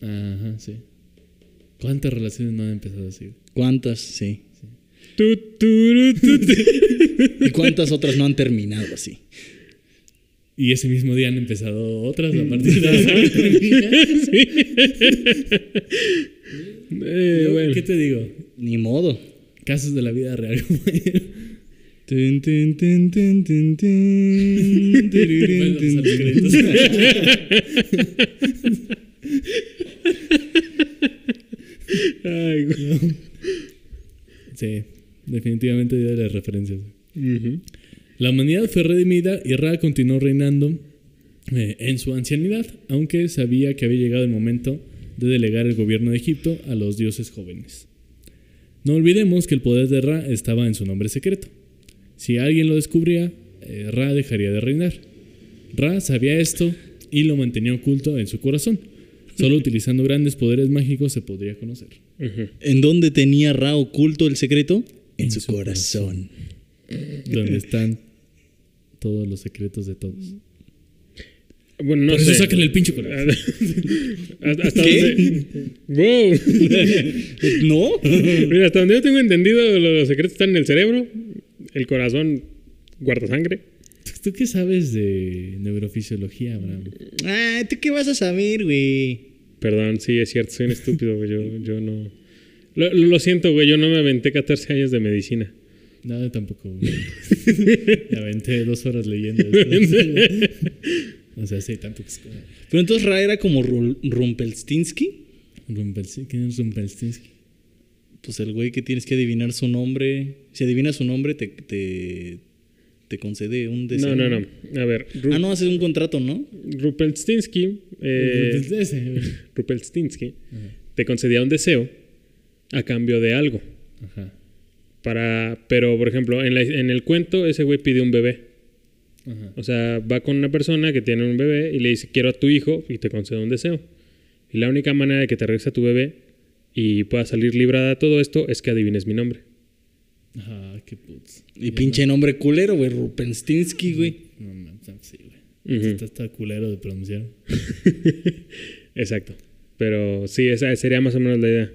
Ajá, sí. ¿Cuántas relaciones no han empezado así? ¿Cuántas? Sí. Tu, tu, tu, tu. <laughs> ¿Y cuántas otras no han terminado así? Y ese mismo día han empezado otras a partir de la <laughs> Sí. Eh, bueno. ¿Qué te digo? Ni modo. Casos de la vida real. <laughs> Ay, güey. Sí, definitivamente día de las referencias. La humanidad fue redimida y Ra continuó reinando eh, en su ancianidad, aunque sabía que había llegado el momento de delegar el gobierno de Egipto a los dioses jóvenes. No olvidemos que el poder de Ra estaba en su nombre secreto. Si alguien lo descubría, eh, Ra dejaría de reinar. Ra sabía esto y lo mantenía oculto en su corazón. Solo <laughs> utilizando grandes poderes mágicos se podría conocer. Ujú. ¿En dónde tenía Ra oculto el secreto? En, En su, su corazón. Donde están todos los secretos de todos. Bueno, no Por eso sé. sáquenle el pinche corazón. <laughs> ¿Hasta ¿Qué? dónde? ¡Wow! <laughs> ¿No? Mira, hasta donde yo tengo entendido, los secretos están en el cerebro. El corazón guarda sangre. ¿Tú qué sabes de neurofisiología, Abraham? Ah, ¿tú qué vas a saber, güey? Perdón, sí, es cierto, soy un estúpido, güey. Yo, yo no. Lo, lo siento, güey. Yo no me aventé 14 años de medicina. Nada, tampoco. güey. <laughs> Me aventé dos horas leyendo. esto. o sea, sí, tampoco es como... Pero entonces Ra era como Ru- Rumpelstiltskin. Rumpelstiltskin. ¿Quién es Rumpelstiltskin? Pues el güey que tienes que adivinar su nombre. Si adivinas su nombre, te, te, te concede un deseo. No, no, no. A ver, Ru- Ah, no, haces un contrato, ¿no? Rupelstinsky, eh. <laughs> Rupelstinsky te concedía un deseo a cambio de algo. Ajá. Para, pero, por ejemplo, en, la- en el cuento, ese güey pide un bebé. Ajá. O sea, va con una persona que tiene un bebé y le dice, quiero a tu hijo, y te concede un deseo. Y la única manera de que te regrese a tu bebé y pueda salir librada de todo esto es que adivines mi nombre. Ajá, qué putz. Y pinche nombre culero, güey. Rumpelstiltskin, güey. No, man, sí, güey. Ujú. Está, está culero de pronunciar. <laughs> Exacto. Pero sí, esa sería más o menos la idea.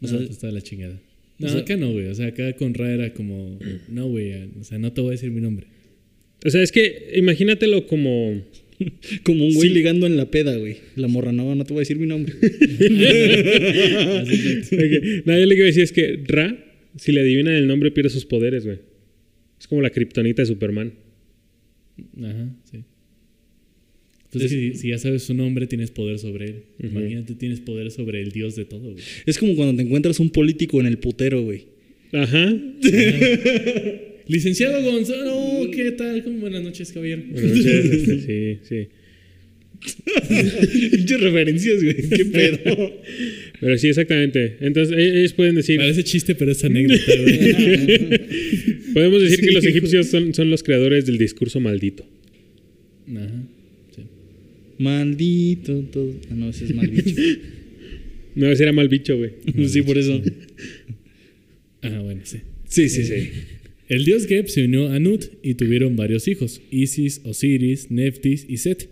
O sea, sea- está de la chingada. No, o sea- acá no, güey. O sea, acá con Ra era como... No, güey. O sea, no te voy a decir mi nombre. O sea, es que imagínatelo como... <laughs> Como un güey Sí. ligando en la peda, güey. La morra, no, no te voy a decir mi nombre. <laughs> Así que- Ok, No, yo lo que iba a decir es que Ra, si le adivinan el nombre, pierde sus poderes, güey. Es como la kriptonita de Superman. Ajá, sí. Entonces, si, si ya sabes su nombre, tienes poder sobre él. Imagínate, tienes poder sobre el dios de todo, güey. Es como cuando te encuentras un político en el putero, güey. Ajá. <laughs> Licenciado Gonzalo, ¿qué tal? ¿Cómo? Buenas noches, caballero. Buenas noches, este, sí, sí. <laughs> Pinches referencias, güey. Qué pedo. Pero sí, exactamente. Entonces, e- ellos pueden decir... Parece chiste, pero es anécdota, güey. <laughs> Podemos decir que los egipcios son, son los creadores del discurso maldito. Ajá, sí. Maldito todo. Ah, no, ese es mal bicho. <laughs> No, ese era mal bicho, güey. sí, por eso. Ah, bueno, sí. Sí, sí, sí. El dios Geb se unió a Nut y tuvieron varios hijos: Isis, Osiris, Neftis y Set.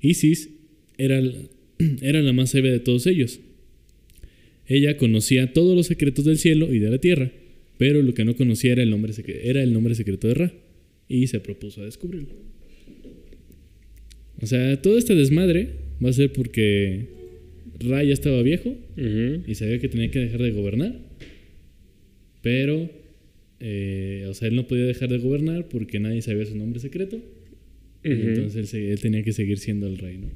Isis era, <clears throat> era la más sabia de todos ellos. Ella conocía todos los secretos del cielo y de la tierra, pero lo que no conocía era el nombre, era el nombre secreto de Ra, y se propuso a descubrirlo. O sea, todo este desmadre va a ser porque Ra ya estaba viejo y sabía que tenía que dejar de gobernar. Pero, eh, o sea, él no podía dejar de gobernar porque nadie sabía su nombre secreto. Y entonces él, tenía que seguir siendo el rey, ¿no?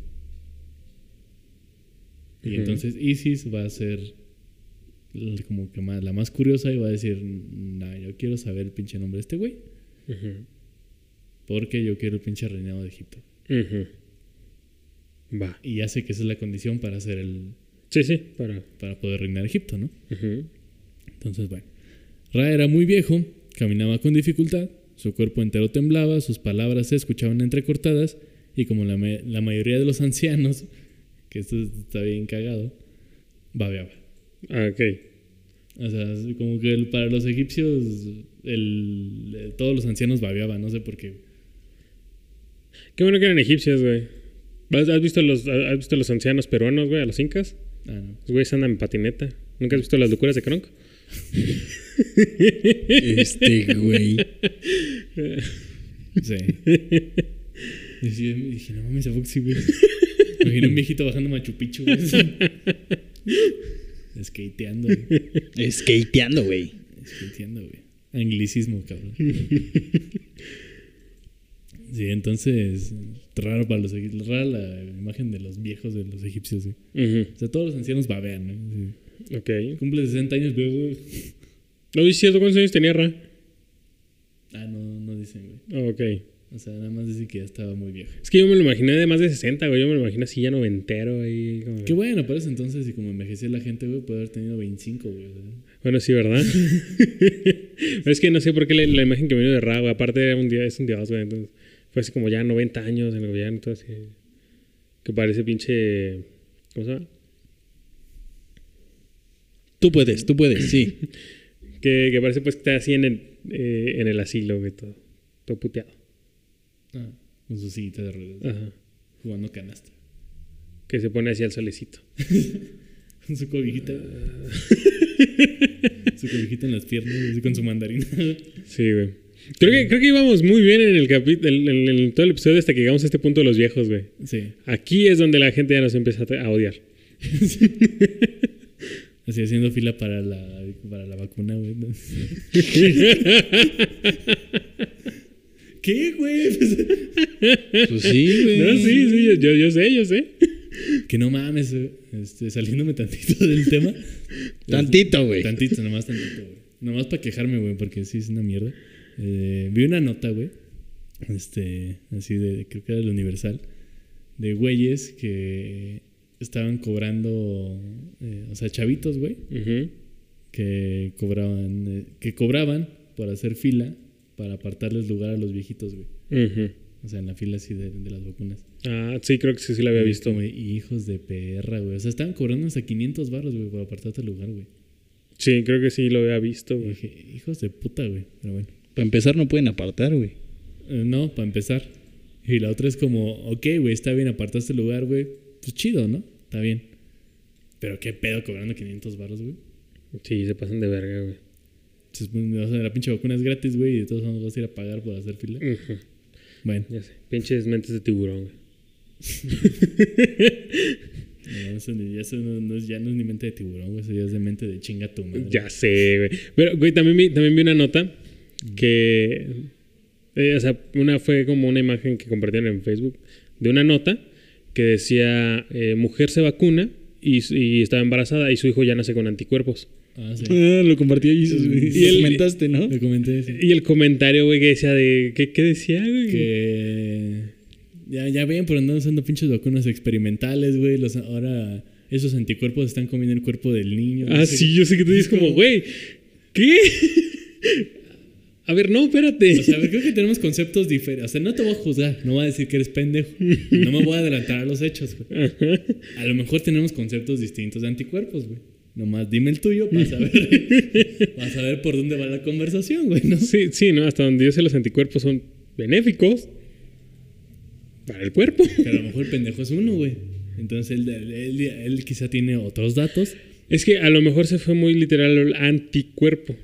Y entonces Isis va a ser como que más, la más curiosa y va a decir, no, yo quiero saber el pinche nombre de este güey. Porque yo quiero el pinche reinado de Egipto. Va. Y ya sé que esa es la condición para ser el, Sí, sí, para. para poder reinar Egipto, ¿no? Entonces, bueno. Ra era muy viejo, caminaba con dificultad, su cuerpo entero temblaba, sus palabras se escuchaban entrecortadas y como la, ma- la mayoría de los ancianos, <laughs> que esto está bien cagado, babeaba. Ah, ok. O sea, como que para los egipcios el- el- todos los ancianos babeaban, no sé por qué. Qué bueno que eran egipcios, güey. ¿Has has visto los, has visto los ancianos peruanos, güey, a los incas? Ah, no. Los güeyes andan en patineta. ¿Nunca has visto las locuras de Kronk? Este güey. Sí. Y dije, no mames, ¿a sí, güey? Me un viejito bajando Machu Picchu, güey. Skateando, güey. Skateando, güey. Skateando, güey. Anglicismo, cabrón. Sí, entonces, raro para los egipcios. Rara la imagen de los viejos de los egipcios, güey. Ujú. O sea, todos los ancianos babean, ¿no? Sí. Ok. Cumple 60 años, pero... ¿No es cierto cuántos años tenía Ra? Ah, no, no dicen, güey. Ah, ok. O sea, nada más dicen que ya estaba muy viejo. Es que yo me lo imaginé de más de 60, güey. Yo me lo imagino así ya noventero ahí. como- Qué bueno, ese entonces, y como envejecía la gente, güey, puede haber tenido 25, güey. Bueno, sí, ¿verdad? <laughs> Pero es que no sé por qué la, la imagen que me vino de Ra, güey. Aparte un día, es un dios, güey. Entonces, fue así como ya 90 años en el gobierno, todo así. Que parece pinche. ¿Cómo se llama? Tú puedes, tú puedes, sí. Que, que parece pues que está así en el, eh, en el asilo, güey, todo. Todo puteado. Ah, con su sillita de ruedas, Ajá. jugando canasta. Que se pone así al solecito. <laughs> Con su cobijita. su cobijita en las piernas, así con su mandarina. Sí, güey. Creo que, creo que íbamos muy bien en el capítulo, en, en- en todo el episodio hasta que llegamos a este punto de los viejos, güey. sí. Aquí es donde la gente ya nos empieza a, a odiar. <laughs> Así haciendo fila para la, para la vacuna, güey. <laughs> ¿Qué, güey? Pues, sí, güey. No, sí, sí, yo, yo sé, yo sé. que no mames, eh, este, saliéndome tantito del tema. Tantito, güey. Tantito, nomás tantito, güey. Nomás para quejarme, güey, porque sí es una mierda. Eh, vi una nota, güey. Este, así de, creo que era del Universal. De güeyes que estaban cobrando, eh, o sea, chavitos, güey, que cobraban, eh, que cobraban por hacer fila para apartarles lugar a los viejitos, güey. O sea, en la fila así de, de las vacunas. Ah, sí, creo que sí, sí la había Y visto. como, hijos de perra, güey. O sea, estaban cobrando hasta 500 baros, güey, por apartarte el lugar, güey. Sí, creo que sí lo había visto, güey. dije, hijos de puta, güey. Pero bueno. Para empezar no pueden apartar, güey. Eh, no, para empezar. Y la otra es como, ok, güey, está bien, apartaste el lugar, güey. Pues chido, ¿no? Está bien. Pero qué pedo cobrando 500 baros, güey. Sí, se pasan de verga, güey. Entonces, o sea, la pinche vacuna es gratis, güey, y de todos modos vas a ir a pagar por hacer fila. Bueno, Ya sé. Pinches mentes de tiburón, güey. <laughs> no, eso, ni- eso no, no ya no es ni mente de tiburón, güey, eso ya es de mente de chinga tu madre. Ya sé, güey. Pero, güey, también vi, también vi una nota que. eh, o sea, una fue como una imagen que compartieron en Facebook de una nota que decía: eh, Mujer se vacuna y, estaba embarazada y su hijo ya nace con anticuerpos. Ah, sí. Ah, lo compartí ahí. Y Y el- comentaste, ¿no? Le comenté sí. Y el comentario, güey, que decía de. ¿Qué, qué decía, güey? que ya, ya ven, pero andan usando pinches vacunas experimentales, güey. Los, ahora esos anticuerpos están comiendo el cuerpo del niño. Ah, sí, yo sé que tú dices como, güey, ¿qué? A ver, no, espérate. O sea, a ver, creo que tenemos conceptos diferentes. O sea, no te voy a juzgar, no voy a decir que eres pendejo. No me voy a adelantar a los hechos, güey. A lo mejor tenemos conceptos distintos de anticuerpos, güey. Nomás dime el tuyo para saber, <laughs> para saber por dónde va la conversación, güey, ¿no? Sí, sí, ¿no? Hasta donde yo sé, los anticuerpos son benéficos para el cuerpo. Que a lo mejor el pendejo es uno, güey. Entonces él, él, él- él quizá tiene otros datos. Es que a lo mejor se fue muy literal el anticuerpo.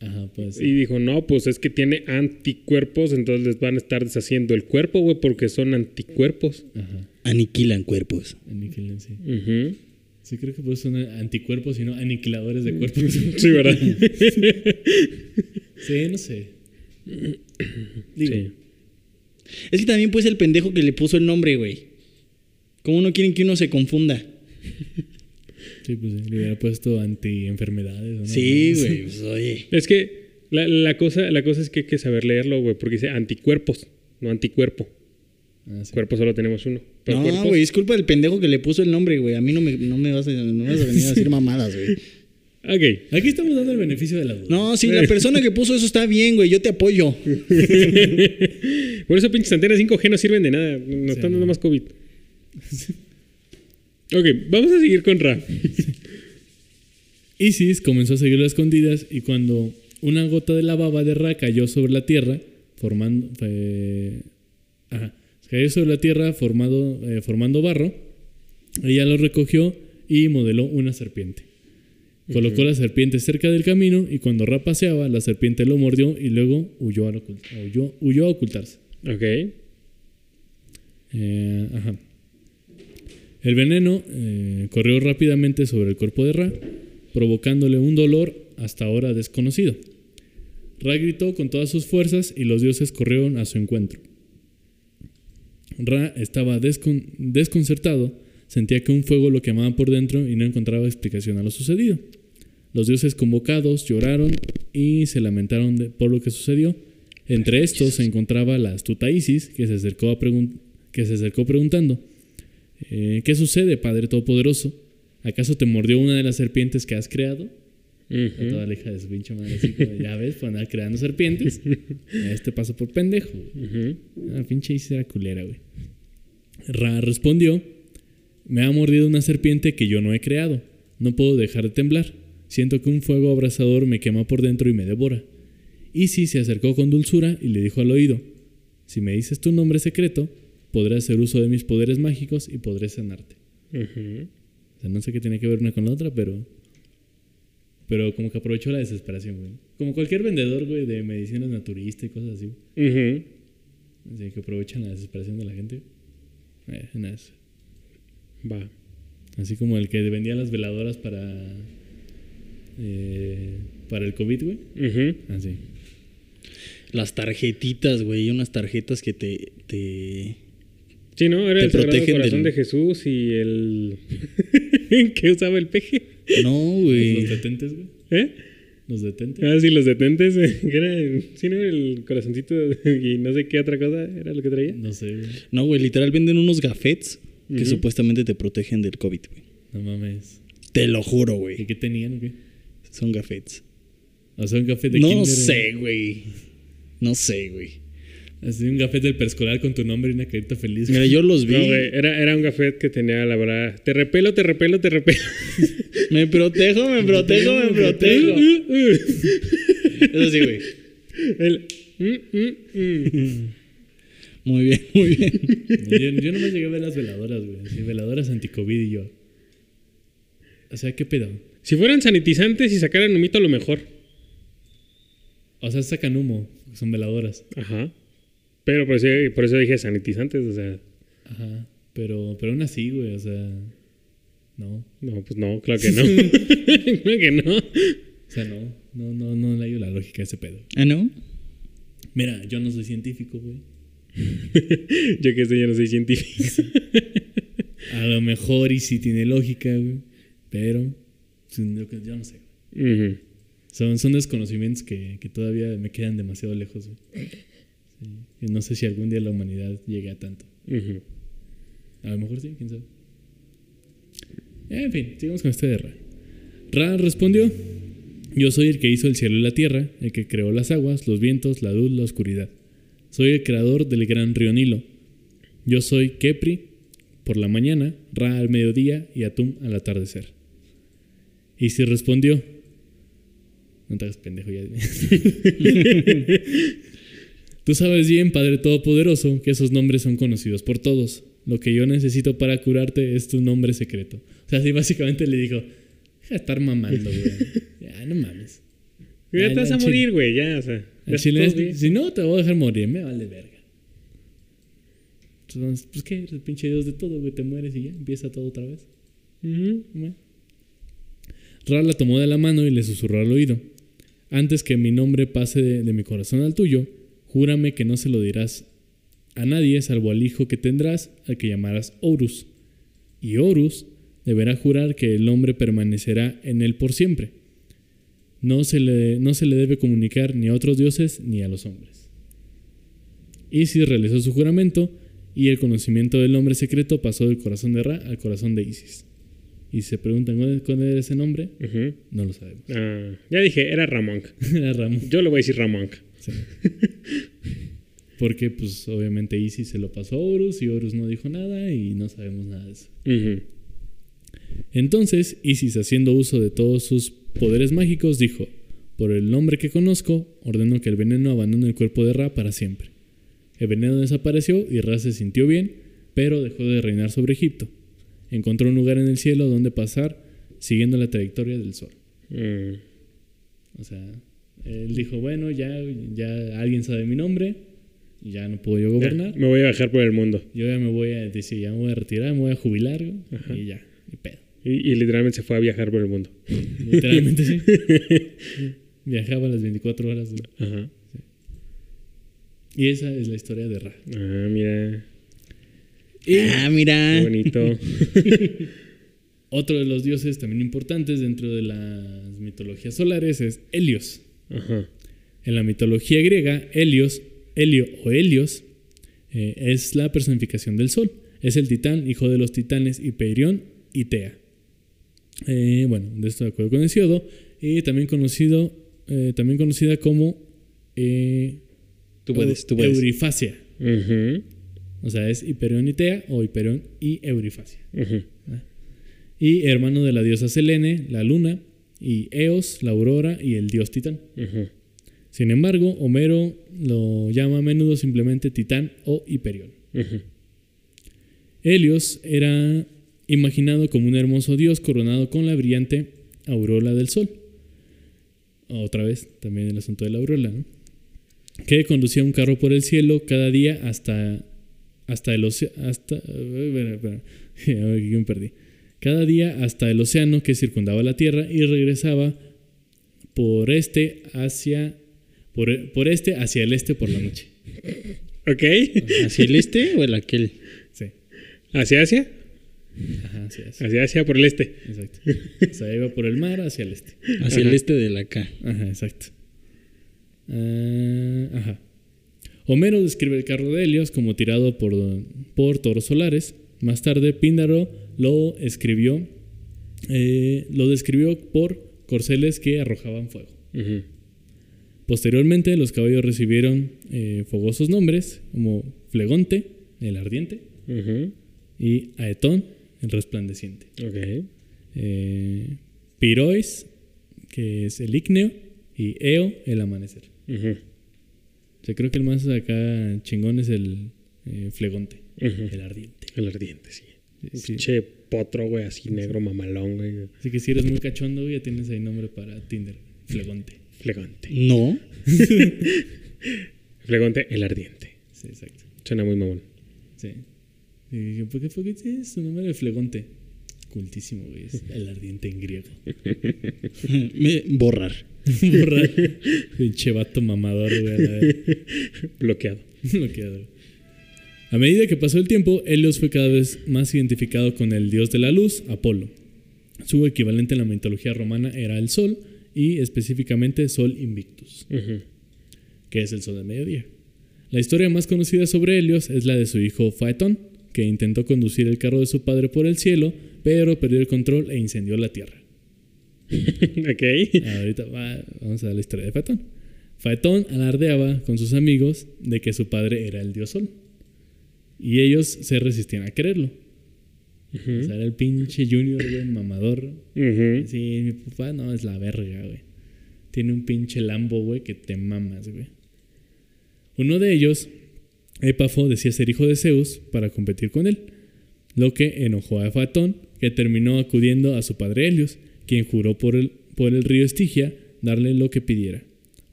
Ajá, pues. Y dijo, no, pues es que tiene anticuerpos, entonces les van a estar deshaciendo el cuerpo, güey, porque son anticuerpos. Ajá. Aniquilan cuerpos. Aniquilan, sí. Ujú. Sí, creo que por eso son anticuerpos y no aniquiladores de cuerpos. <laughs> Sí, ¿verdad? <laughs> sí, no sé. Digo, Sí. Es que también pues el pendejo que le puso el nombre, güey. ¿Cómo no quieren que uno se confunda? Sí, pues sí, le hubiera puesto anti-enfermedades. ¿no? Sí, <laughs> güey. Pues, oye. Es que la, la cosa, la cosa es que hay que saber leerlo, güey, porque dice anticuerpos, no anticuerpo. Ah, sí. Cuerpo solo tenemos uno. Pero No, güey, es culpa del pendejo que le puso el nombre, güey. A mí no me, no me, vas, a, no me vas a venir a decir mamadas, güey. Ok. Aquí estamos dando el beneficio de la duda. No, sí, la persona que puso eso está bien, güey. Yo te apoyo. <laughs> Por eso pinches antenas 5G no sirven de nada. Nos Sí. están dando más COVID. <laughs> ok, vamos a seguir con Ra. <laughs> Isis comenzó a seguirlo a escondidas y cuando una gota de la baba de Ra cayó sobre la tierra, formando, eh, ajá, cayó sobre la tierra formado, eh, formando barro, ella lo recogió y modeló una serpiente. Colocó la serpiente cerca del camino y cuando Ra paseaba, la serpiente lo mordió y luego huyó a, ocult- huyó- huyó a ocultarse. Ok. Eh, ajá. El veneno eh, corrió rápidamente sobre el cuerpo de Ra, provocándole un dolor hasta ahora desconocido. Ra gritó con todas sus fuerzas y los dioses corrieron a su encuentro. Ra estaba descon- desconcertado, sentía que un fuego lo quemaba por dentro y no encontraba explicación a lo sucedido. Los dioses convocados lloraron y se lamentaron de- por lo que sucedió. Entre estos se encontraba la astuta Isis, que se acercó, a pregun- que se acercó preguntando, eh, ¿qué sucede, Padre Todopoderoso? ¿Acaso te mordió una de las serpientes que has creado? Ujú. A toda la hija de su pinche madre, así como, ya ves, por andar creando serpientes. <laughs> Este paso por pendejo. Ujú. Ah, pinche Isis era culera, güey. Ra respondió: Me ha mordido una serpiente que yo no he creado. No puedo dejar de temblar. Siento que un fuego abrasador me quema por dentro y me devora. Isis se acercó con dulzura y le dijo al oído: Si me dices tu nombre secreto, podré hacer uso de mis poderes mágicos y podré sanarte. O sea, no sé qué tiene que ver una con la otra, pero. Pero como que aprovechó la desesperación, güey. Como cualquier vendedor, güey, de medicinas naturistas y cosas así. Ujú. Así que aprovechan la desesperación de la gente. Eh, nada, eso. Va. Así como el que vendía las veladoras para. eh, para el COVID, güey. Ujú. Así. Las tarjetitas, güey. Unas tarjetas que te. te... Sí, ¿no? Era el Sagrado Corazón del- de Jesús y el... <laughs> ¿Qué usaba el peje? No, Los güey. detentes, güey. ¿Eh? Los detentes. Ah, sí, los detentes. eh, que era, sí, ¿no? El corazoncito <laughs> y no sé qué otra cosa era lo que traía. No sé, güey. No, güey. Literal venden unos gafetes que supuestamente te protegen del COVID, güey. No mames. Te lo juro, ¿Y güey. qué tenían o qué? Son gafetes. O sea, un café de No kinder, sé, güey. No sé, güey. Así un café del preescolar con tu nombre y una carita feliz. Mira, yo los vi. No, güey, era, era un café que tenía la verdad. Te repelo, te repelo, te repelo. <laughs> Me protejo, me protejo, me protejo. Eso sí, güey. El... mm, mm, mm. Muy bien, muy bien. Yo, yo nomás llegué a ver las veladoras, güey. Sí, veladoras anti-COVID y yo. O sea, ¿qué pedo? Si fueran sanitizantes y sacaran humito, a lo mejor. O sea, sacan humo. Son veladoras. Ajá. Pero por eso, por eso dije sanitizantes, o sea. Ajá. Pero, pero aún así, güey. O sea. No. No, pues no, claro que no. <laughs> <laughs> claro que no. O sea, no. No, no, no le hallo la lógica a ese pedo. ¿Ah, no? Mira, yo no soy científico, güey. <laughs> Yo que sé, yo no soy científico. A lo mejor y sí tiene lógica, güey. Pero. pues, Yo, yo no sé. Ujú. Son, son desconocimientos que, que todavía me quedan demasiado lejos, güey. Sí. No sé si algún día la humanidad llegue a tanto. A lo mejor sí, quién sabe. En fin, sigamos con este de Ra. Ra respondió: Yo soy el que hizo el cielo y la tierra, el que creó las aguas, los vientos, la luz, la oscuridad. Soy el creador del gran río Nilo. Yo soy Kepri por la mañana, Ra al mediodía y Atum al atardecer. Y si respondió: No te hagas pendejo ya. <laughs> Tú sabes bien, Padre Todopoderoso, que esos nombres son conocidos por todos. Lo que yo necesito para curarte es tu nombre secreto. O sea, así básicamente le dijo, deja de estar mamando, güey. <laughs> Ya, no mames. Ya Ya, te vas a morir, güey, ya, o sea. Ya chile, bien. si no, te voy a dejar morir, me vale verga. Entonces, pues qué, el pinche Dios de todo, güey, te mueres y ya, empieza todo otra vez. Ujú. Bueno. Ra la tomó de la mano y le susurró al oído. Antes que mi nombre pase de, de mi corazón al tuyo, júrame que no se lo dirás a nadie salvo al hijo que tendrás, al que llamarás Horus. Y Horus deberá jurar que el hombre permanecerá en él por siempre. No se le, no se le debe comunicar ni a otros dioses ni a los hombres. Isis realizó su juramento y el conocimiento del nombre secreto pasó del corazón de Ra al corazón de Isis. Y si se preguntan cuál era ese nombre, no lo sabemos. Ah, ya dije, era Ramón. <laughs> Era Ramón. Yo le voy a decir Ramón. Sí. <laughs> Porque, pues, obviamente Isis se lo pasó a Horus y Horus no dijo nada y no sabemos nada de eso. Entonces, Isis, haciendo uso de todos sus poderes mágicos, dijo: Por el nombre que conozco, ordeno que el veneno abandone el cuerpo de Ra para siempre. El veneno desapareció y Ra se sintió bien, pero dejó de reinar sobre Egipto. Encontró un lugar en el cielo donde pasar, siguiendo la trayectoria del sol. Mm. O sea, él dijo: Bueno, ya, ya alguien sabe mi nombre, y ya no puedo yo Ya, gobernar. me voy a bajar por el mundo. Yo ya me voy a decir, ya me voy a retirar, me voy a jubilar, Ajá. y ya, y pedo. Y, y literalmente se fue a viajar por el mundo. Literalmente sí. <laughs> Viajaba las 24 horas. Ajá. Y esa es la historia de Ra. Ah, mira. Ah, Qué mira. bonito. <laughs> Otro de los dioses también importantes dentro de las mitologías solares es Helios. Ajá. En la mitología griega, Helios, Helio o Helios, eh, es la personificación del sol. Es el titán, hijo de los titanes Hiperión y Tea. Eh, bueno, de esto de acuerdo con Hesiodo. Y también conocido, eh, también conocida como Tú puedes, tú puedes. Eurifacia. O sea, es Hiperión y Tea o Hiperión y Eurifacia. Ujú. Y hermano de la diosa Selene, la luna, y Eos, la aurora y el dios Titán. Sin embargo, Homero lo llama a menudo simplemente Titán o Hiperión. Ujú. Helios era imaginado como un hermoso dios coronado con la brillante aureola del sol. Otra vez, también el asunto de la aureola, ¿no? Que conducía un carro por el cielo cada día hasta, hasta el océano. Hasta. Espera, espera. <laughs> Aquí me perdí. Cada día hasta el océano que circundaba la Tierra y regresaba por este hacia. Por, por este hacia el este por la noche. Ok. ¿Hacia el este o el aquel? Sí. ¿Hacia Asia? Ajá, así es. Hacia Asia por el este. Exacto. O sea, iba por el mar hacia el este. Hacia el este del acá. Ajá, exacto. Ah, ajá. Homero describe el carro de Helios como tirado por, por toros solares. Más tarde, Píndaro lo escribió, eh, lo describió por corceles que arrojaban fuego. Posteriormente, los caballos recibieron eh, fogosos nombres como Flegonte, el ardiente, y Aetón, el resplandeciente. Ok. Eh, Pirois, que es el ígneo, y Eo, el amanecer. O sea, creo que el más acá chingón es el eh, Flegonte, el ardiente. El ardiente, sí. Sí. Che potro, güey, así negro mamalón, güey. Así que si eres muy cachondo, güey, ya tienes ahí nombre para Tinder. Flegonte. Flegonte. No. <laughs> Flegonte, el ardiente. Sí, exacto. Suena muy mamón. Sí. Y dije, ¿por qué fue que sí, su nombre de Flegonte? Cultísimo, güey. Es el ardiente en griego. <laughs> Me- borrar. <laughs> Borra. Pinche vato mamador, güey. Bloqueado. Bloqueado. A medida que pasó el tiempo, Helios fue cada vez más identificado con el dios de la luz, Apolo. Su equivalente en la mitología romana era el Sol, y específicamente Sol Invictus, que es el Sol del mediodía. La historia más conocida sobre Helios es la de su hijo Faetón, que intentó conducir el carro de su padre por el cielo, pero perdió el control e incendió la tierra. <laughs> ok. Ahorita va- vamos a ver la historia de Faetón. Faetón alardeaba con sus amigos de que su padre era el dios Sol. Y ellos se resistían a creerlo. O sea, era el pinche junior, güey, mamador. Sí, mi papá no es la verga, güey. Tiene un pinche lambo, güey, que te mamas, güey. Uno de ellos, Épafo, decía ser hijo de Zeus para competir con él, lo que enojó a Fatón, que terminó acudiendo a su padre Helios, quien juró por el, por el río Estigia darle lo que pidiera.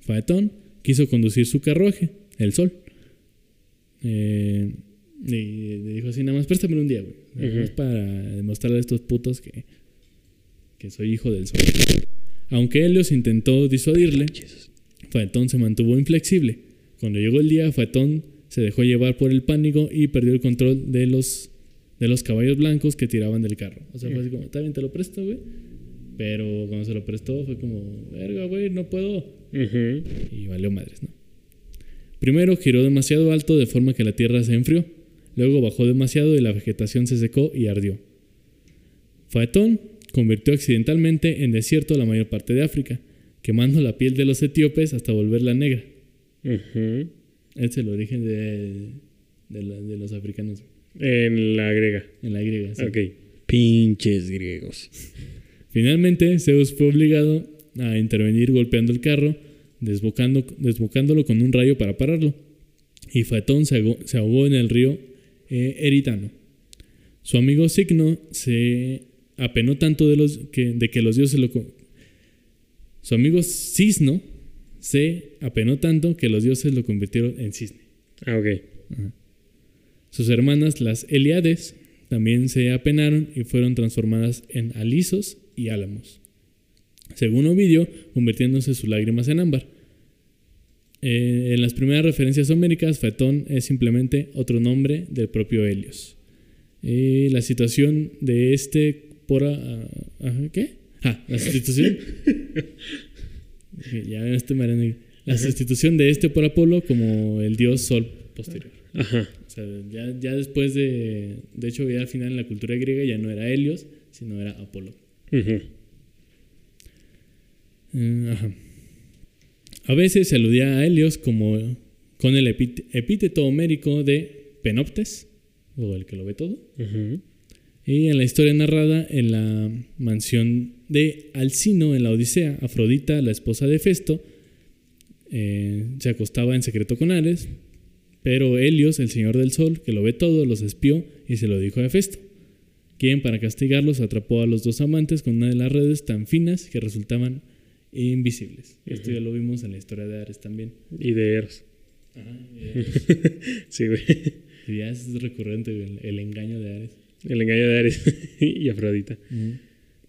Faetón quiso conducir su carruaje, el sol. Eh, y le dijo así, nada más préstamelo un día, güey. Nada más para demostrarle a estos putos que, que soy hijo del sol. Aunque Helios intentó disuadirle, Faetón se mantuvo inflexible. Cuando llegó el día, Faetón se dejó llevar por el pánico y perdió el control de los, de los caballos blancos que tiraban del carro. O sea, fue así como, está bien, te lo presto, güey. Pero cuando se lo prestó fue como, verga, güey, no puedo. Y valió madres, ¿no? Primero giró demasiado alto de forma que la tierra se enfrió. Luego bajó demasiado y la vegetación se secó y ardió. Faetón convirtió accidentalmente en desierto la mayor parte de África, quemando la piel de los etíopes hasta volverla negra. Es el origen de, de la- de los africanos, En la griega. en la griega. sí. Ok. Pinches griegos. Finalmente, Zeus fue obligado a intervenir golpeando el carro, desbocando, desbocándolo con un rayo para pararlo. Y Faetón se ahogó, se ahogó en el río eh, Eritano. Su amigo Signo se apenó tanto de, los, que, de que los dioses lo... Su amigo Cisno se apenó tanto que los dioses lo convirtieron en cisne. Ah, ok. Sus hermanas, las Eliades, también se apenaron y fueron transformadas en alisos y álamos. Según Ovidio, convirtiéndose sus lágrimas en ámbar. Eh, en las primeras referencias homéricas, Fetón es simplemente otro nombre del propio Helios. Eh, la situación de este por... a- ajá, ¿Qué? Ah, la sustitución... Ya mareando. La sustitución de este por Apolo como el dios sol posterior. Ajá. O sea, ya, ya después de. De hecho, ya al final en la cultura griega ya no era Helios, sino era Apolo. Eh, ajá. A veces se aludía a Helios como con el epít- epíteto homérico de Penoptes, o el que lo ve todo. Y en la historia narrada en la mansión de Alcino en la Odisea, Afrodita, la esposa de Festo, eh, se acostaba en secreto con Ares, pero Helios, el señor del sol, que lo ve todo, los espió y se lo dijo a Festo, quien para castigarlos atrapó a los dos amantes con una de las redes tan finas que resultaban invisibles. Esto ya lo vimos en la historia de Ares también. Y de Eros. <laughs> Sí, güey. Y ya es recurrente el, el engaño de Ares. El engaño de Ares <laughs> y Afrodita.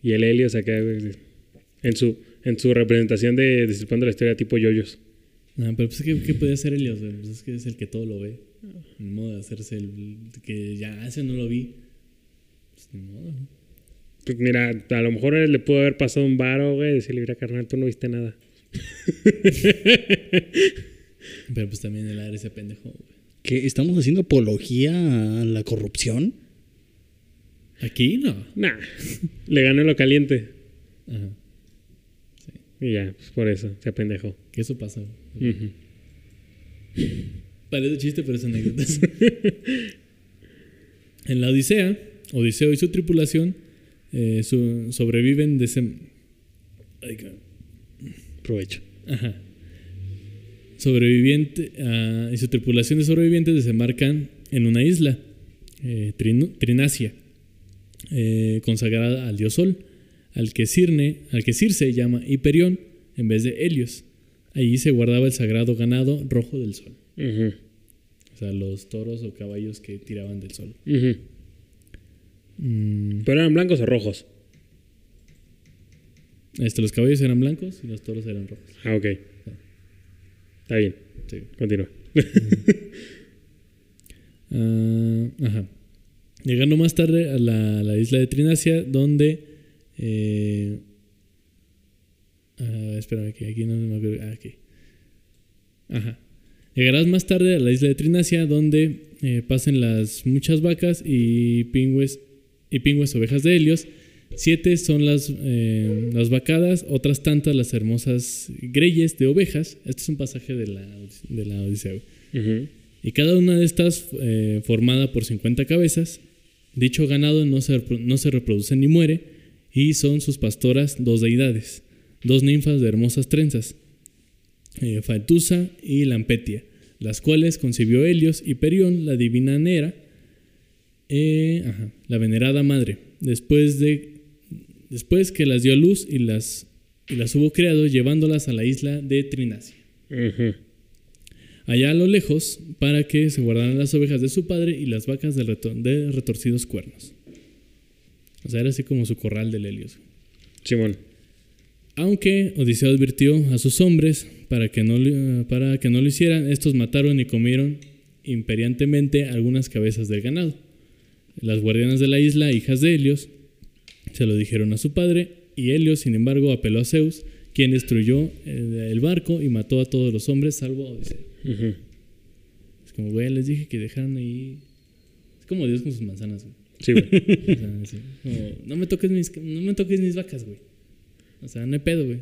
Y el Helios acá, güey. En su, en su representación de Destripando la historia tipo yoyos. No, pero pues, ¿qué, qué podía hacer Helios? güey? Pues es que es el que todo lo ve. Ni modo de hacerse el... Que ya ese no lo vi. Pues ni modo. Pues mira, a lo mejor le pudo haber pasado un varo, güey. Decirle, mira, carnal, tú no viste nada. <laughs> Pero pues también el Ares se pendejo, güey. ¿Qué? ¿Estamos haciendo apología a la corrupción? Aquí no. Nah. le ganó lo caliente. Ajá. Y ya, pues por eso, se apendejó. Que eso pasa. Parece chiste, pero es anécdota. <laughs> en la Odisea, Odiseo y su tripulación eh, su- sobreviven de ese... Ay. Provecho. Ajá. Sobreviviente ah, y su tripulación de sobrevivientes desembarcan en una isla, eh, Trinacia, eh, consagrada al dios Sol, al que, Cirne, al que Circe llama Hiperión en vez de Helios. Allí se guardaba el sagrado ganado rojo del sol, o sea, los toros o caballos que tiraban del sol. Mm, ¿Pero eran blancos o rojos? este, los caballos eran blancos y los toros eran rojos. Ah, ok. Está bien, Sí. continúa. <laughs> Ah, ajá. Llegando más tarde a la, la isla de Trinacia, donde. Eh, ah, espérame, que aquí no me acuerdo. Ah, aquí. Ajá. Llegarás más tarde a la isla de Trinacia, donde eh, pasen las muchas vacas y pingües, y pingües ovejas de Helios. Siete son las, eh, las vacadas, otras tantas las hermosas greyes de ovejas. Este es un pasaje de la, de la Odisea. Y cada una de estas eh, formada por 50 cabezas. Dicho ganado no se, no se reproduce ni muere, y son sus pastoras dos deidades, dos ninfas de hermosas trenzas, eh, Faetusa y Lampetia, las cuales concibió Helios y Perión, la divina Nera, eh, ajá, la venerada madre, después, de, después que las dio a luz y las, y las hubo creado, llevándolas a la isla de Trinacia allá a lo lejos, para que se guardaran las ovejas de su padre y las vacas de, reto- de retorcidos cuernos. O sea, era así como su corral del Helios. Simón. Aunque Odiseo advirtió a sus hombres para que no, lo- para que no lo hicieran, estos mataron y comieron imperiantemente algunas cabezas del ganado. Las guardianas de la isla, hijas de Helios, se lo dijeron a su padre, y Helios, sin embargo, apeló a Zeus, quien destruyó eh, el barco y mató a todos los hombres, salvo a Odiseo. Es como, güey, les dije que dejaran ahí Es como Dios con sus manzanas, güey. Sí, güey. <laughs> O sea, sí, como, no me toques mis, no me toques mis vacas, güey. O sea, no hay pedo, güey.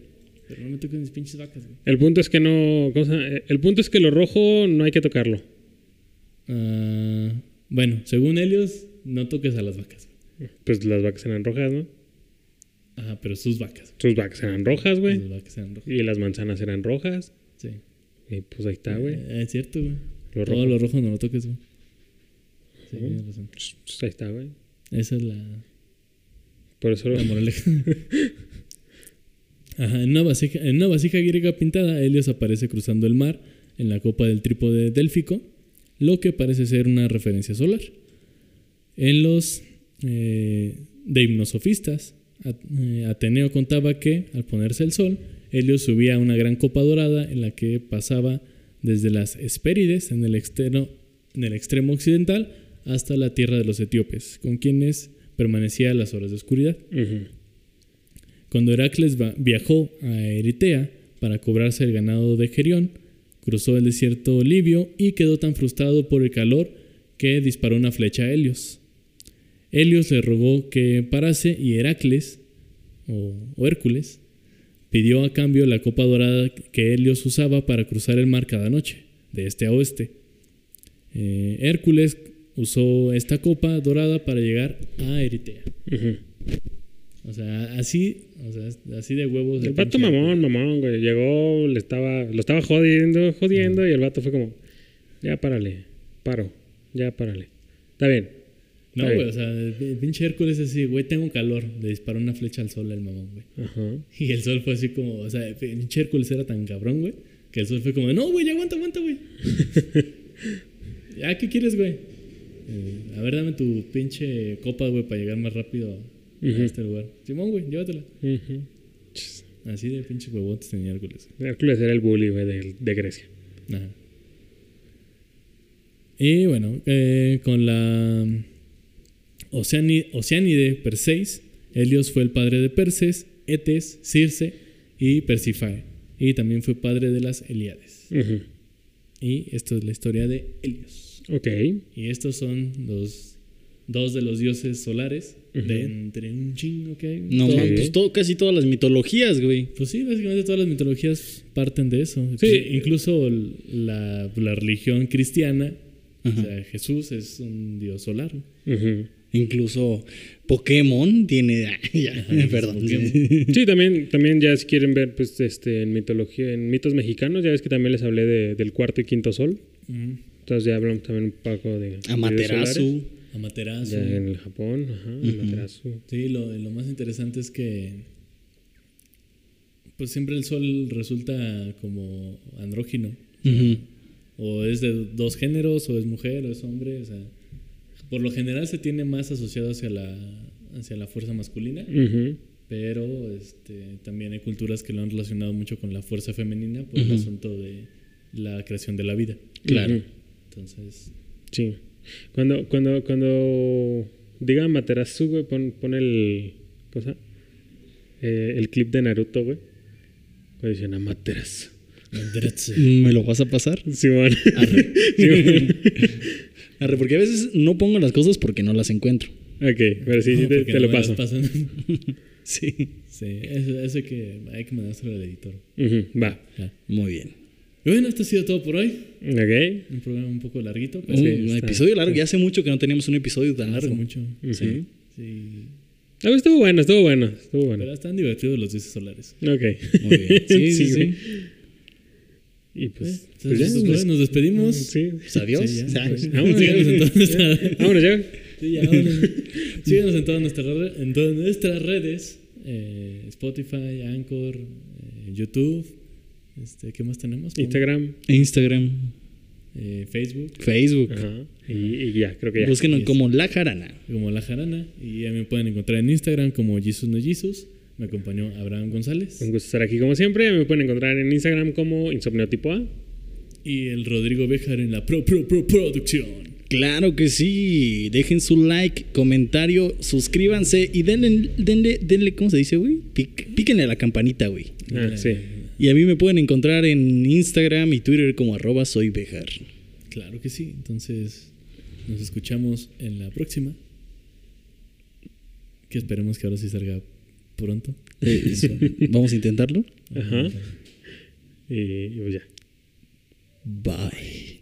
Pero no me toques mis pinches vacas, güey. El punto es que no. El punto es que lo rojo no hay que tocarlo. Ah, bueno, según Helios, no toques a las vacas. Pues las vacas eran rojas, ¿no? Ajá, pero sus vacas. Sus vacas eran rojas, güey. Sus vacas eran rojas. Y las manzanas eran rojas. Sí. Y pues ahí está, güey. Eh, es cierto, güey. Lo Todo rojo. lo rojo no lo toques, güey. Sí, tienes razón. Pues ahí está, güey. Esa es la, Por eso lo. la <laughs> moraleja. Ajá, en una, vasija, en una vasija griega pintada, Helios aparece cruzando el mar en la copa del trípode délfico, lo que parece ser una referencia solar. En los eh, At- eh, Ateneo contaba que, al ponerse el sol, Helios subía a una gran copa dorada en la que pasaba desde las Hespérides en el, externo- en el extremo occidental hasta la tierra de los etíopes, con quienes permanecía a las horas de oscuridad. Cuando Heracles viajó a Eritea para cobrarse el ganado de Gerión, cruzó el desierto libio y quedó tan frustrado por el calor que disparó una flecha a Helios. Helios le rogó que parase y Heracles, o, o Hércules, pidió a cambio la copa dorada que Helios usaba para cruzar el mar cada noche, de este a oeste. Eh, Hércules usó esta copa dorada para llegar a Eritea. Ujú. O sea, así, o sea, así de huevos. El vato mamón, mamón, güey. Llegó, le estaba, lo estaba jodiendo, jodiendo, y el vato fue como, ya párale, paro, ya párale. Está bien. No, güey, o sea, el pinche Hércules así, güey, tengo calor. Le disparó una flecha al sol al mamón, güey. Ajá. Y el sol fue así como, o sea, el pinche Hércules era tan cabrón, güey, que el sol fue como, no, güey, aguanta, aguanta, güey. <laughs> ¿Ya qué quieres, güey? Eh, a ver, dame tu pinche copa, güey, para llegar más rápido a este lugar. Simón, güey, llévatela. Así de pinche huevotes tenía Hércules. Hércules era el bully, güey, de, de Grecia. Ajá. Y bueno, eh, con la Oceani- Oceánide Perseis, Helios fue el padre de Perses, Etes, Circe y Persifae. Y también fue padre de las Eliades. Y esto es la historia de Helios. Ok. Y estos son los dos de los dioses solares de entre un chingo que hay. No, Todo- pues todo, casi todas las mitologías, güey. Pues sí, básicamente todas las mitologías parten de eso. Sí. Pues, incluso la, la religión cristiana, o sea, Jesús es un dios solar. Incluso Pokémon tiene. <laughs> ya, Ajá, <laughs> perdón. Pokémon. Sí, también, también ya si quieren ver, pues, este, en mitología, en mitos mexicanos, ya ves que también les hablé de- del cuarto y quinto sol. Entonces ya hablamos también un poco de... Amaterasu. Amaterasu. Ya en el Japón, ajá. Amaterasu. Sí, lo, lo más interesante es que pues siempre el sol resulta como andrógino. O es de dos géneros, o es mujer, o es hombre. O sea, por lo general se tiene más asociado hacia la, hacia la fuerza masculina. Pero este, también hay culturas que lo han relacionado mucho con la fuerza femenina por el asunto de la creación de la vida. Claro. Entonces, Sí. Cuando, cuando, cuando diga Amaterasu, güey, pon, pon el. Cosa. Eh, el clip de Naruto, güey. Cuando dicen Amaterasu. ¿Me lo vas a pasar? Simón. Arre. <laughs> Simón. <laughs> Arre, porque a veces no pongo las cosas porque no las encuentro. ok, pero sí, sí, te, porque te no lo paso. <laughs> Sí. sí, eso, eso hay que, hay que mandárselo al editor. Ujú, Va. Ya. Muy bien. Y bueno, esto ha sido todo por hoy. Ok. Un programa un poco larguito, pero Un episodio largo. Ya hace mucho que no teníamos un episodio tan hace largo. mucho. Ujú. Sí. Sí. Ah, estuvo bueno, estuvo bueno. Estuvo bueno. Pero están divertidos los dioses solares. Ok. Muy bien. Sí, <laughs> sí, sí. Y Eh, pues. entonces, pues ya, pues, nos despedimos. Sí. Pues adiós. Sí, ya, pues, <laughs> Vámonos, síganos en todas nuestras <laughs> Vámonos ya. Sí, ya, vámonos. Síganos en todas nuestras, re- en todas nuestras redes. eh, Spotify, Anchor, eh, YouTube. Este, ¿Qué más tenemos? Instagram. Instagram, Eh, Facebook, Facebook. Ajá. Y, y ya, creo que ya. Búsquenos Yes. como La Jarana. como La Jarana. Y ya me pueden encontrar en Instagram como Jesus No Jesus. Me acompañó Abraham González. Un gusto estar aquí como siempre. Me pueden encontrar en Instagram como Insomnio Tipo A. Y el Rodrigo Bejar en la Pro Pro Pro Producción. Claro que sí. Dejen su like, comentario, suscríbanse y denle, denle, denle ¿cómo se dice, güey? Píquenle a la campanita, güey. Ah, sí. Y a mí me pueden encontrar en Instagram y Twitter como arroba soy Bejar. Claro que sí. Entonces, Nos escuchamos en la próxima. Que esperemos que ahora sí salga pronto. Eh, eso. <laughs> Vamos a intentarlo. Ajá. Y pues ya. Bye.